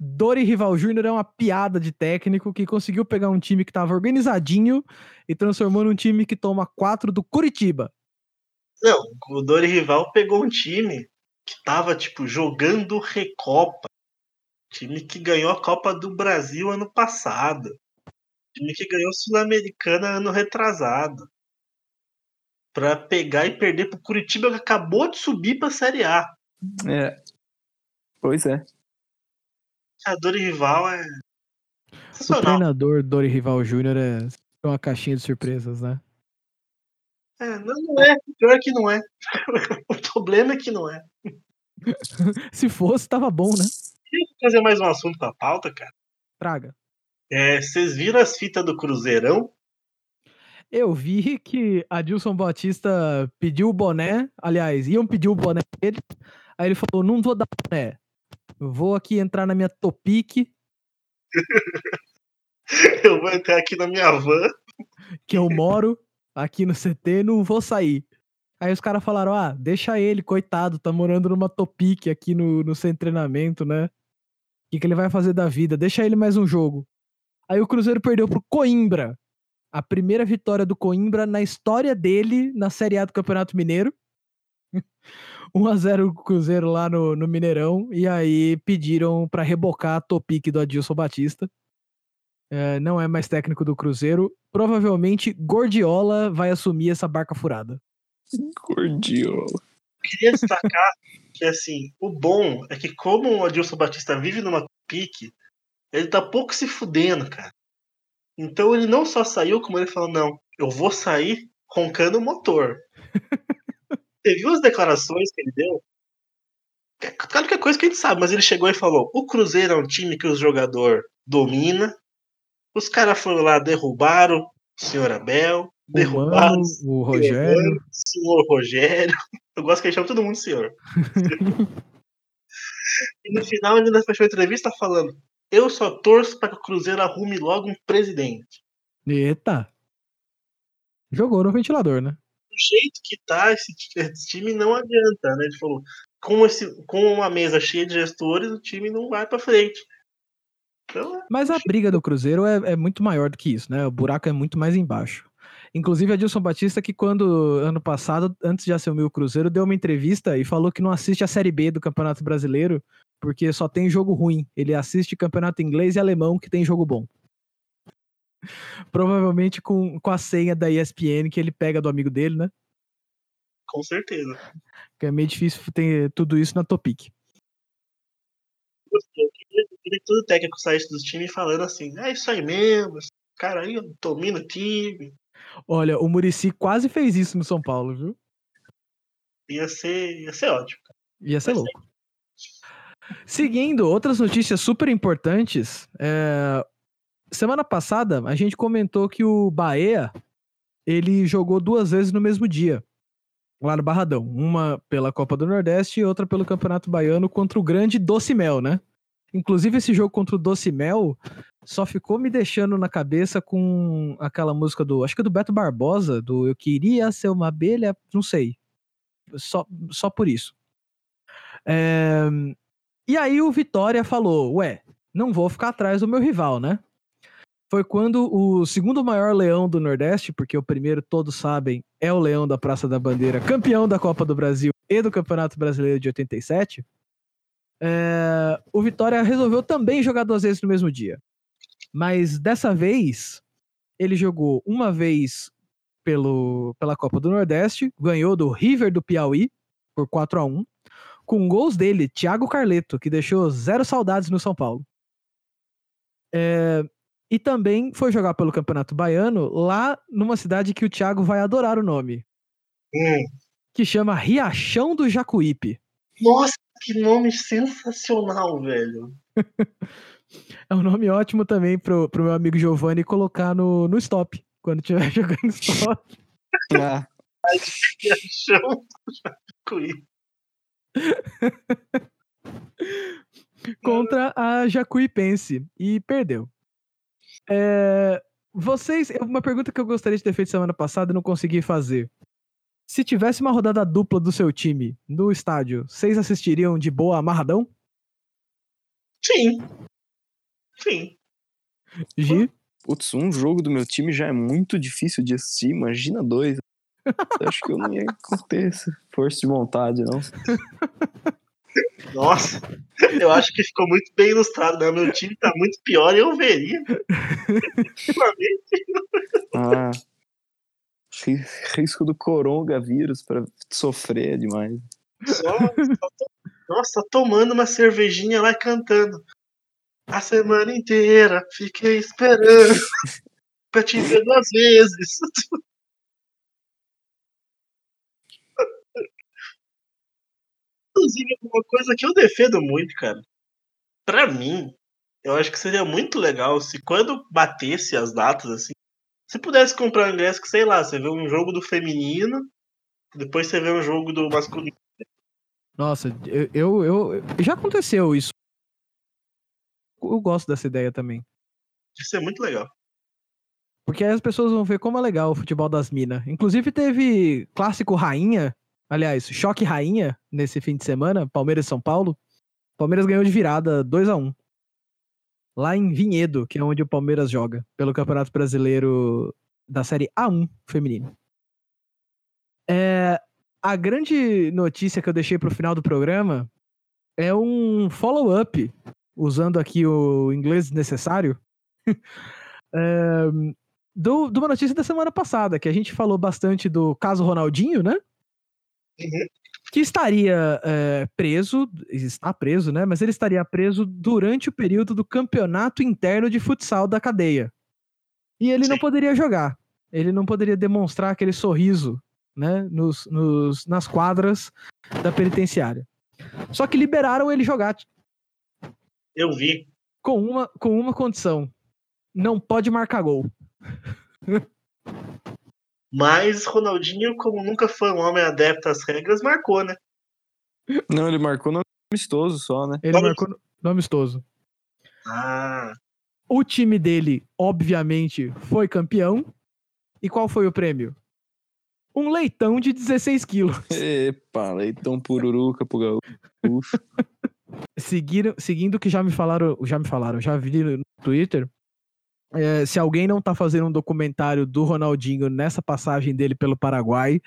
[SPEAKER 1] Dori Rival Júnior é uma piada de técnico que conseguiu pegar um time que tava organizadinho e transformou num time que toma 4 do Curitiba.
[SPEAKER 3] Não, o Dori Rival pegou um time que tava, tipo, jogando Recopa. Time que ganhou a Copa do Brasil ano passado. Time que ganhou Sul-Americana ano retrasado. Pra pegar e perder pro Curitiba que acabou de subir pra Série A.
[SPEAKER 4] É. Pois é.
[SPEAKER 3] A Dori Rival é.
[SPEAKER 1] O treinador Dori Rival Júnior é uma caixinha de surpresas, né?
[SPEAKER 3] É, não, não é. Pior que não é. o problema é que não é.
[SPEAKER 1] Se fosse, tava bom, né?
[SPEAKER 3] Queria trazer mais um assunto pra pauta, cara.
[SPEAKER 1] Traga.
[SPEAKER 3] É, vocês viram as fitas do Cruzeirão?
[SPEAKER 1] Eu vi que Adilson Batista pediu o boné, aliás, iam pedir o boné dele. Aí ele falou: não vou dar boné. Eu Vou aqui entrar na minha Topic,
[SPEAKER 3] Eu vou entrar aqui na minha van.
[SPEAKER 1] que eu moro aqui no CT, não vou sair. Aí os caras falaram: ah, deixa ele, coitado, tá morando numa Topic aqui no, no sem treinamento, né? O que, que ele vai fazer da vida? Deixa ele mais um jogo. Aí o Cruzeiro perdeu pro Coimbra. A primeira vitória do Coimbra na história dele na Série A do Campeonato Mineiro. 1x0 o Cruzeiro lá no, no Mineirão. E aí pediram pra rebocar a Topic do Adilson Batista. É, não é mais técnico do Cruzeiro. Provavelmente Gordiola vai assumir essa barca furada.
[SPEAKER 4] Gordiola.
[SPEAKER 3] Queria destacar que, assim, o bom é que, como o Adilson Batista vive numa pique, ele tá pouco se fudendo, cara. Então ele não só saiu, como ele falou: não, eu vou sair roncando o motor. Você viu as declarações que ele deu? É Claro que é coisa que a gente sabe, mas ele chegou e falou: o Cruzeiro é um time que o jogador domina. Os caras foram lá, derrubaram o senhor Abel,
[SPEAKER 1] O
[SPEAKER 3] derrubaram
[SPEAKER 1] Mano, o Rogério.
[SPEAKER 3] o senhor Rogério. Eu gosto que ele chama todo mundo senhor. e no final ele ainda fechou a entrevista falando: Eu só torço para que o Cruzeiro arrume logo um presidente.
[SPEAKER 1] Eita. Jogou no ventilador, né?
[SPEAKER 3] Do jeito que tá esse, esse time não adianta, né? Ele falou: com, esse, com uma mesa cheia de gestores, o time não vai para frente. Então, é,
[SPEAKER 1] Mas a briga do Cruzeiro é, é muito maior do que isso, né? O buraco é muito mais embaixo. Inclusive, Adilson Batista, que quando, ano passado, antes de assumir o Cruzeiro, deu uma entrevista e falou que não assiste a Série B do Campeonato Brasileiro porque só tem jogo ruim. Ele assiste Campeonato Inglês e Alemão que tem jogo bom. Provavelmente com, com a senha da ESPN que ele pega do amigo dele, né?
[SPEAKER 3] com certeza.
[SPEAKER 1] Que é meio difícil ter tudo isso na Topic.
[SPEAKER 3] Eu queria, eu queria que todo técnico saísse dos times falando assim: é isso aí mesmo, esse cara aí domina o time.
[SPEAKER 1] Olha, o Murici quase fez isso no São Paulo, viu?
[SPEAKER 3] Ia ser, ia ser ótimo.
[SPEAKER 1] Ia ser
[SPEAKER 3] ser.
[SPEAKER 1] louco. Seguindo, outras notícias super importantes. é, Semana passada, a gente comentou que o Bahia ele jogou duas vezes no mesmo dia, lá no Barradão. Uma pela Copa do Nordeste e outra pelo Campeonato Baiano contra o grande Docimel, né? Inclusive, esse jogo contra o Docimel só ficou me deixando na cabeça com aquela música do. Acho que é do Beto Barbosa, do Eu Queria Ser uma Abelha, não sei. Só, só por isso. É, E aí o Vitória falou: Ué, não vou ficar atrás do meu rival, né? Foi quando o segundo maior leão do Nordeste, porque o primeiro, todos sabem, é o Leão da Praça da Bandeira, campeão da Copa do Brasil e do Campeonato Brasileiro de 87. é, O Vitória resolveu também jogar duas vezes no mesmo dia. Mas dessa vez, ele jogou uma vez pelo, pela Copa do Nordeste, ganhou do River do Piauí por 4 a 1 com gols dele, Thiago Carleto, que deixou zero saudades no São Paulo. É, e também foi jogar pelo Campeonato Baiano lá numa cidade que o Thiago vai adorar o nome,
[SPEAKER 3] Hum.
[SPEAKER 1] que chama Riachão do Jacuípe.
[SPEAKER 3] Nossa, que nome sensacional, velho.
[SPEAKER 1] É um nome ótimo também pro, pro meu amigo Giovanni colocar no, no stop. Quando estiver jogando stop.
[SPEAKER 4] Ah,
[SPEAKER 3] Que achou Jacuí.
[SPEAKER 1] contra a Jacuipense e perdeu. É, vocês, uma pergunta que eu gostaria de ter feito semana passada e não consegui fazer. Se tivesse uma rodada dupla do seu time no estádio, vocês assistiriam de boa amarradão?
[SPEAKER 3] Sim. Sim.
[SPEAKER 1] Gi?
[SPEAKER 4] putz, um jogo do meu time já é muito difícil de assistir, imagina dois. Acho que eu não ia ter força de vontade, não.
[SPEAKER 3] Nossa, eu acho que ficou muito bem ilustrado, né? Meu time tá muito pior e eu veria. Ultimamente,
[SPEAKER 4] Ah, ri- risco do coronavírus para sofrer é demais.
[SPEAKER 3] só, só tô- nossa, tomando uma cervejinha lá e cantando. A semana inteira fiquei esperando pra te ver duas vezes. Inclusive, uma coisa que eu defendo muito, cara. Pra mim, eu acho que seria muito legal se quando batesse as datas, assim, se pudesse comprar um ingresso que, sei lá, você vê um jogo do feminino, depois você vê um jogo do masculino.
[SPEAKER 1] Nossa, eu, eu, eu- já aconteceu isso. Eu gosto dessa ideia também.
[SPEAKER 3] Isso é muito legal.
[SPEAKER 1] Porque aí as pessoas vão ver como é legal o futebol das minas. Inclusive teve clássico rainha, aliás, choque rainha nesse fim de semana, Palmeiras e São Paulo. Palmeiras ganhou de virada 2 a 1 Lá em Vinhedo, que é onde o Palmeiras joga, pelo Campeonato Brasileiro da Série A1 feminino. É, a grande notícia que eu deixei pro final do programa é um follow-up, usando aqui o inglês necessário, é, do, de uma notícia da semana passada, que a gente falou bastante do caso Ronaldinho, né?
[SPEAKER 3] Uhum.
[SPEAKER 1] Que estaria é, preso, está preso, né? Mas ele estaria preso durante o período do campeonato interno de futsal da cadeia. E ele não
[SPEAKER 3] Sim.
[SPEAKER 1] poderia jogar. Ele não poderia demonstrar aquele sorriso, né? Nos, nos- nas quadras da penitenciária. Só que liberaram ele jogar
[SPEAKER 3] Eu vi.
[SPEAKER 1] com uma, com uma condição. Não pode marcar gol.
[SPEAKER 3] Mas Ronaldinho, como nunca foi um homem adepto às regras, marcou, né?
[SPEAKER 4] Não, ele marcou no amistoso só, né?
[SPEAKER 1] Ele marcou no- no amistoso.
[SPEAKER 3] Ah,
[SPEAKER 1] O time dele, obviamente, foi campeão. E qual foi o prêmio? Um leitão de 16 quilos.
[SPEAKER 4] Epa, leitão pururuca pro gaúcho.
[SPEAKER 1] Seguiram, seguindo o que já me falaram, já me falaram, já vi no Twitter. É, se alguém não tá fazendo um documentário do Ronaldinho nessa passagem dele pelo Paraguai,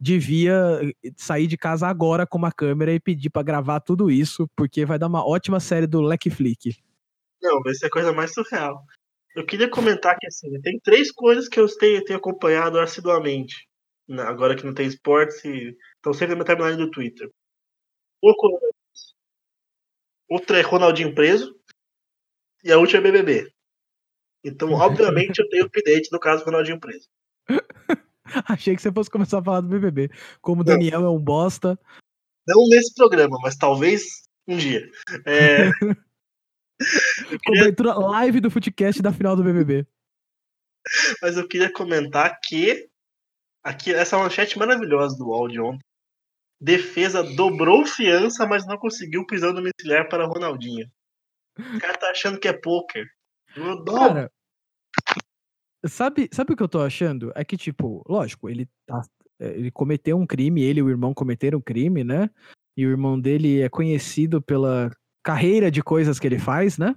[SPEAKER 1] devia eh, sair de casa agora com uma câmera e pedir pra gravar tudo isso, porque vai dar uma ótima série do Leck Flick.
[SPEAKER 3] não, vai ser a coisa mais surreal. Eu queria comentar que assim, tem três coisas que eu tenho, tenho acompanhado assiduamente. né, Agora que não tem esportes estão sempre na minha timeline do Twitter. O. Outra é Ronaldinho preso. E a última é BBB. Então, obviamente, eu tenho update no caso do Ronaldinho preso.
[SPEAKER 1] Achei que você fosse começar a falar do BBB. Como o Daniel é um bosta.
[SPEAKER 3] Não nesse programa, mas talvez um dia. É,
[SPEAKER 1] Cobertura live do Footcast da final do BBB.
[SPEAKER 3] mas eu queria comentar que aqui essa manchete maravilhosa do UOL de ontem. Defesa dobrou fiança, mas não conseguiu prisão domiciliar para Ronaldinho. O cara tá achando que é poker.
[SPEAKER 1] Cara, sabe, sabe o que eu tô achando? É que, tipo, lógico, ele tá. Ele cometeu um crime, ele e o irmão cometeram um crime, né? E o irmão dele é conhecido pela carreira de coisas que ele faz, né?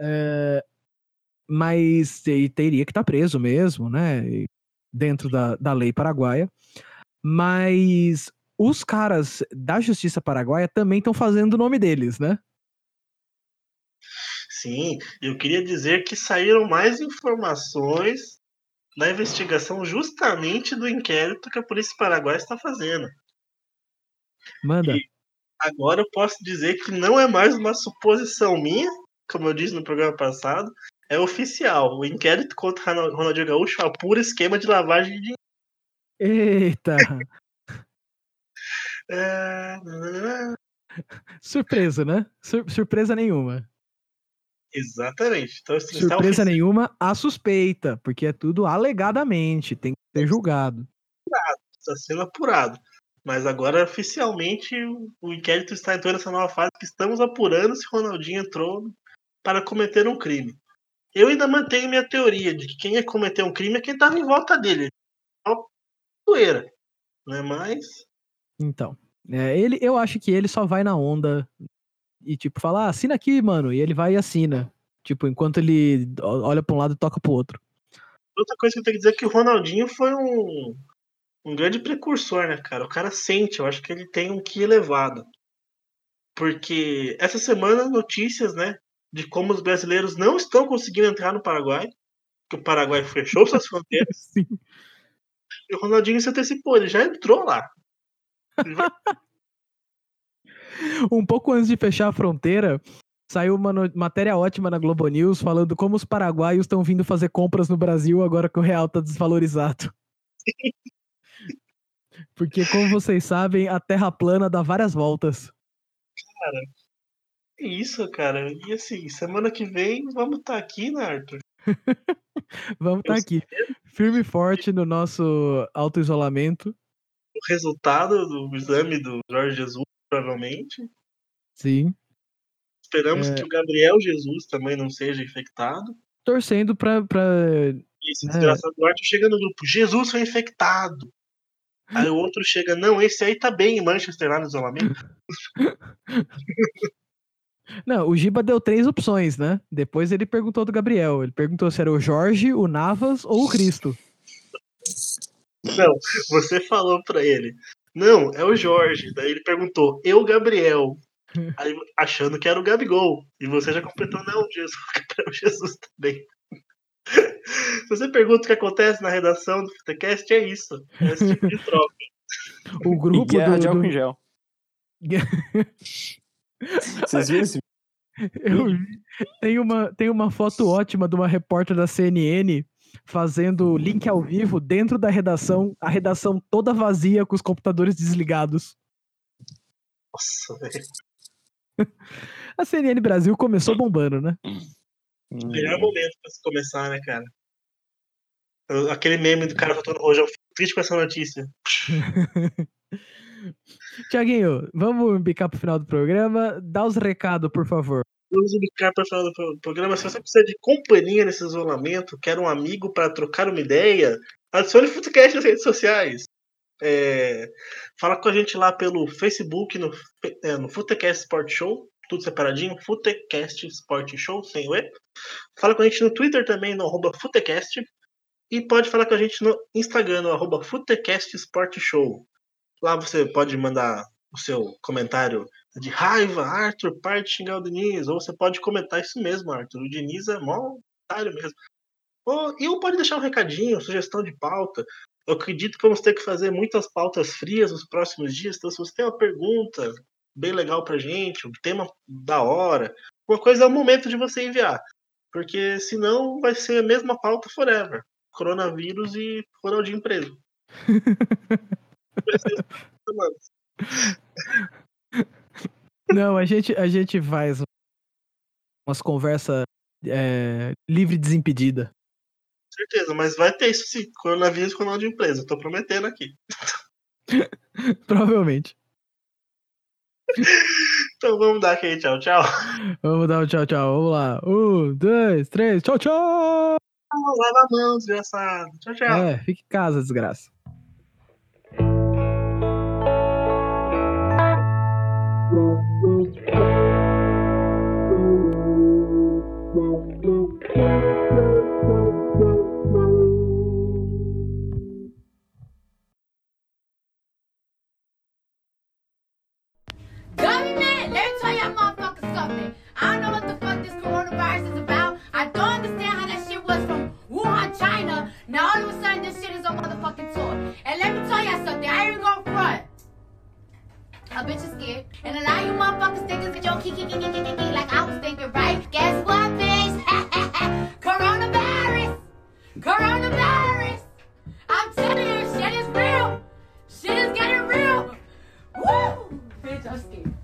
[SPEAKER 1] É, mas ele teria que estar preso mesmo, né? Dentro da, da lei paraguaia. Mas os caras da justiça paraguaia também estão fazendo o nome deles, né?
[SPEAKER 3] Sim, eu queria dizer que saíram mais informações na investigação justamente do inquérito que a polícia paraguaia está fazendo.
[SPEAKER 1] Manda.
[SPEAKER 3] Agora eu posso dizer que não é mais uma suposição minha, como eu disse no programa passado, é oficial. O inquérito contra Ronald- Ronaldinho Gaúcho é um puro esquema de lavagem de dinheiro.
[SPEAKER 1] Eita!
[SPEAKER 3] É,
[SPEAKER 1] Surpresa, né? Sur- surpresa nenhuma.
[SPEAKER 3] Exatamente. Então, isso está
[SPEAKER 1] Surpresa nenhuma, a suspeita, porque é tudo alegadamente, tem que ser julgado.
[SPEAKER 3] está sendo apurado. Mas agora, oficialmente, o- inquérito está entrando nessa nova fase que estamos apurando se Ronaldinho entrou para cometer um crime. Eu ainda mantenho minha teoria de que quem ia cometer um crime é quem estava em volta dele. Só zoeira. Não é mais?
[SPEAKER 1] Então, é, ele, eu acho que ele só vai na onda e, tipo, fala, ah, assina aqui, mano. E ele vai e assina. Tipo, enquanto ele olha pra um lado e toca pro outro.
[SPEAKER 3] Outra coisa que eu tenho que dizer é que o Ronaldinho foi um, um grande precursor, né, cara? O cara sente, eu acho que ele tem um que elevado. Porque essa semana notícias, né, de como os brasileiros não estão conseguindo entrar no Paraguai, que o Paraguai fechou suas fronteiras,
[SPEAKER 1] Sim.
[SPEAKER 3] e o Ronaldinho se antecipou, ele já entrou lá. Ele vai-
[SPEAKER 1] Um pouco antes de fechar a fronteira, saiu uma matéria ótima na Globo News falando como os paraguaios estão vindo fazer compras no Brasil agora que o real tá desvalorizado. Porque, como vocês sabem, a terra plana dá várias voltas.
[SPEAKER 3] É isso, cara. E assim, semana que vem vamos estar aqui, né, Arthur?
[SPEAKER 1] Vamos estar
[SPEAKER 3] Eu
[SPEAKER 1] aqui, firme e forte no nosso auto-isolamento.
[SPEAKER 3] O resultado do exame do Jorge Jesus, provavelmente.
[SPEAKER 1] Sim.
[SPEAKER 3] Esperamos
[SPEAKER 1] É.
[SPEAKER 3] que o Gabriel Jesus também não seja infectado.
[SPEAKER 1] Torcendo pra, pra
[SPEAKER 3] esse
[SPEAKER 1] É.
[SPEAKER 3] desgraçado do Arthur chega no grupo, Jesus foi infectado. Aí o outro chega, não, esse aí tá bem em Manchester lá no isolamento.
[SPEAKER 1] Não, o Giba deu três opções, né? Depois ele perguntou do Gabriel. Ele perguntou se era o Jorge, o Navas ou o Cristo.
[SPEAKER 3] Não, você falou pra ele, não, é o Jorge. Daí ele perguntou, eu, Gabriel. Aí, achando que era o Gabigol. E você já completou, não, Jesus, Gabriel Jesus também. Se você pergunta o que acontece na redação do Futecast, é isso. É esse tipo de troca.
[SPEAKER 1] O
[SPEAKER 4] E
[SPEAKER 1] grupo
[SPEAKER 4] guerra
[SPEAKER 1] do,
[SPEAKER 4] de álcool
[SPEAKER 1] do-
[SPEAKER 4] em gel. Vocês viram esse
[SPEAKER 1] Eu vi. Tem uma, tem uma foto ótima de uma repórter da CNN fazendo link ao vivo dentro da redação, a redação toda vazia com os computadores desligados.
[SPEAKER 3] Nossa, velho.
[SPEAKER 1] A CNN Brasil começou bombando, né?
[SPEAKER 3] Melhor momento pra se começar, né, cara? Aquele meme do cara faltando rojão, fico triste com essa notícia.
[SPEAKER 1] Tiaguinho, vamos bicar pro final do programa. Dá os recados, por favor.
[SPEAKER 3] Vamos indicar para final do pro- programa. Se você precisa de companhia nesse isolamento, quer um amigo para trocar uma ideia, adicione o Futecast nas redes sociais. É, fala com a gente lá pelo Facebook, no, é, no Futecast Sport Show, tudo separadinho, Futecast Sport Show, sem o E. Fala com a gente no Twitter também, no arroba Futecast. E pode falar com a gente no Instagram, no arroba Futecast Sport Show. Lá você pode mandar o seu comentário de raiva, Arthur, parte de xingar o Diniz. Ou você pode comentar isso mesmo, Arthur. O Diniz é mó otário mesmo. Ou, e ou pode deixar um recadinho, sugestão de pauta. Eu acredito que vamos ter que fazer muitas pautas frias nos próximos dias. Então, se você tem uma pergunta bem legal pra gente, um tema da hora, uma coisa é o momento de você enviar. Porque senão vai ser a mesma pauta forever. Coronavírus e Ronaldinho preso.
[SPEAKER 1] Não, a gente, a gente faz umas conversas é, livre e desimpedida.
[SPEAKER 3] certeza, mas vai ter isso sim. Coronavírus e Ronaldinho preso. Eu tô prometendo aqui.
[SPEAKER 1] Provavelmente.
[SPEAKER 3] Então vamos dar aqui, tchau, tchau.
[SPEAKER 1] Vamos dar um tchau, tchau. Vamos lá. Um, dois, três. Tchau, tchau.
[SPEAKER 3] Lava a mão, desgraçado. Tchau, tchau.
[SPEAKER 1] É, fique em casa, desgraça.
[SPEAKER 6] Now all of a sudden, this shit is on motherfucking tour. And let me tell y'all something. I ain't gonna front. A bitch is scared. And a lot of you motherfuckers think this bitch on kiki kiki kiki kiki like I was thinking, right? Guess what, bitch? Coronavirus. Coronavirus. I'm telling you, shit is real. Shit is getting real. Woo! Bitch, I'm scared.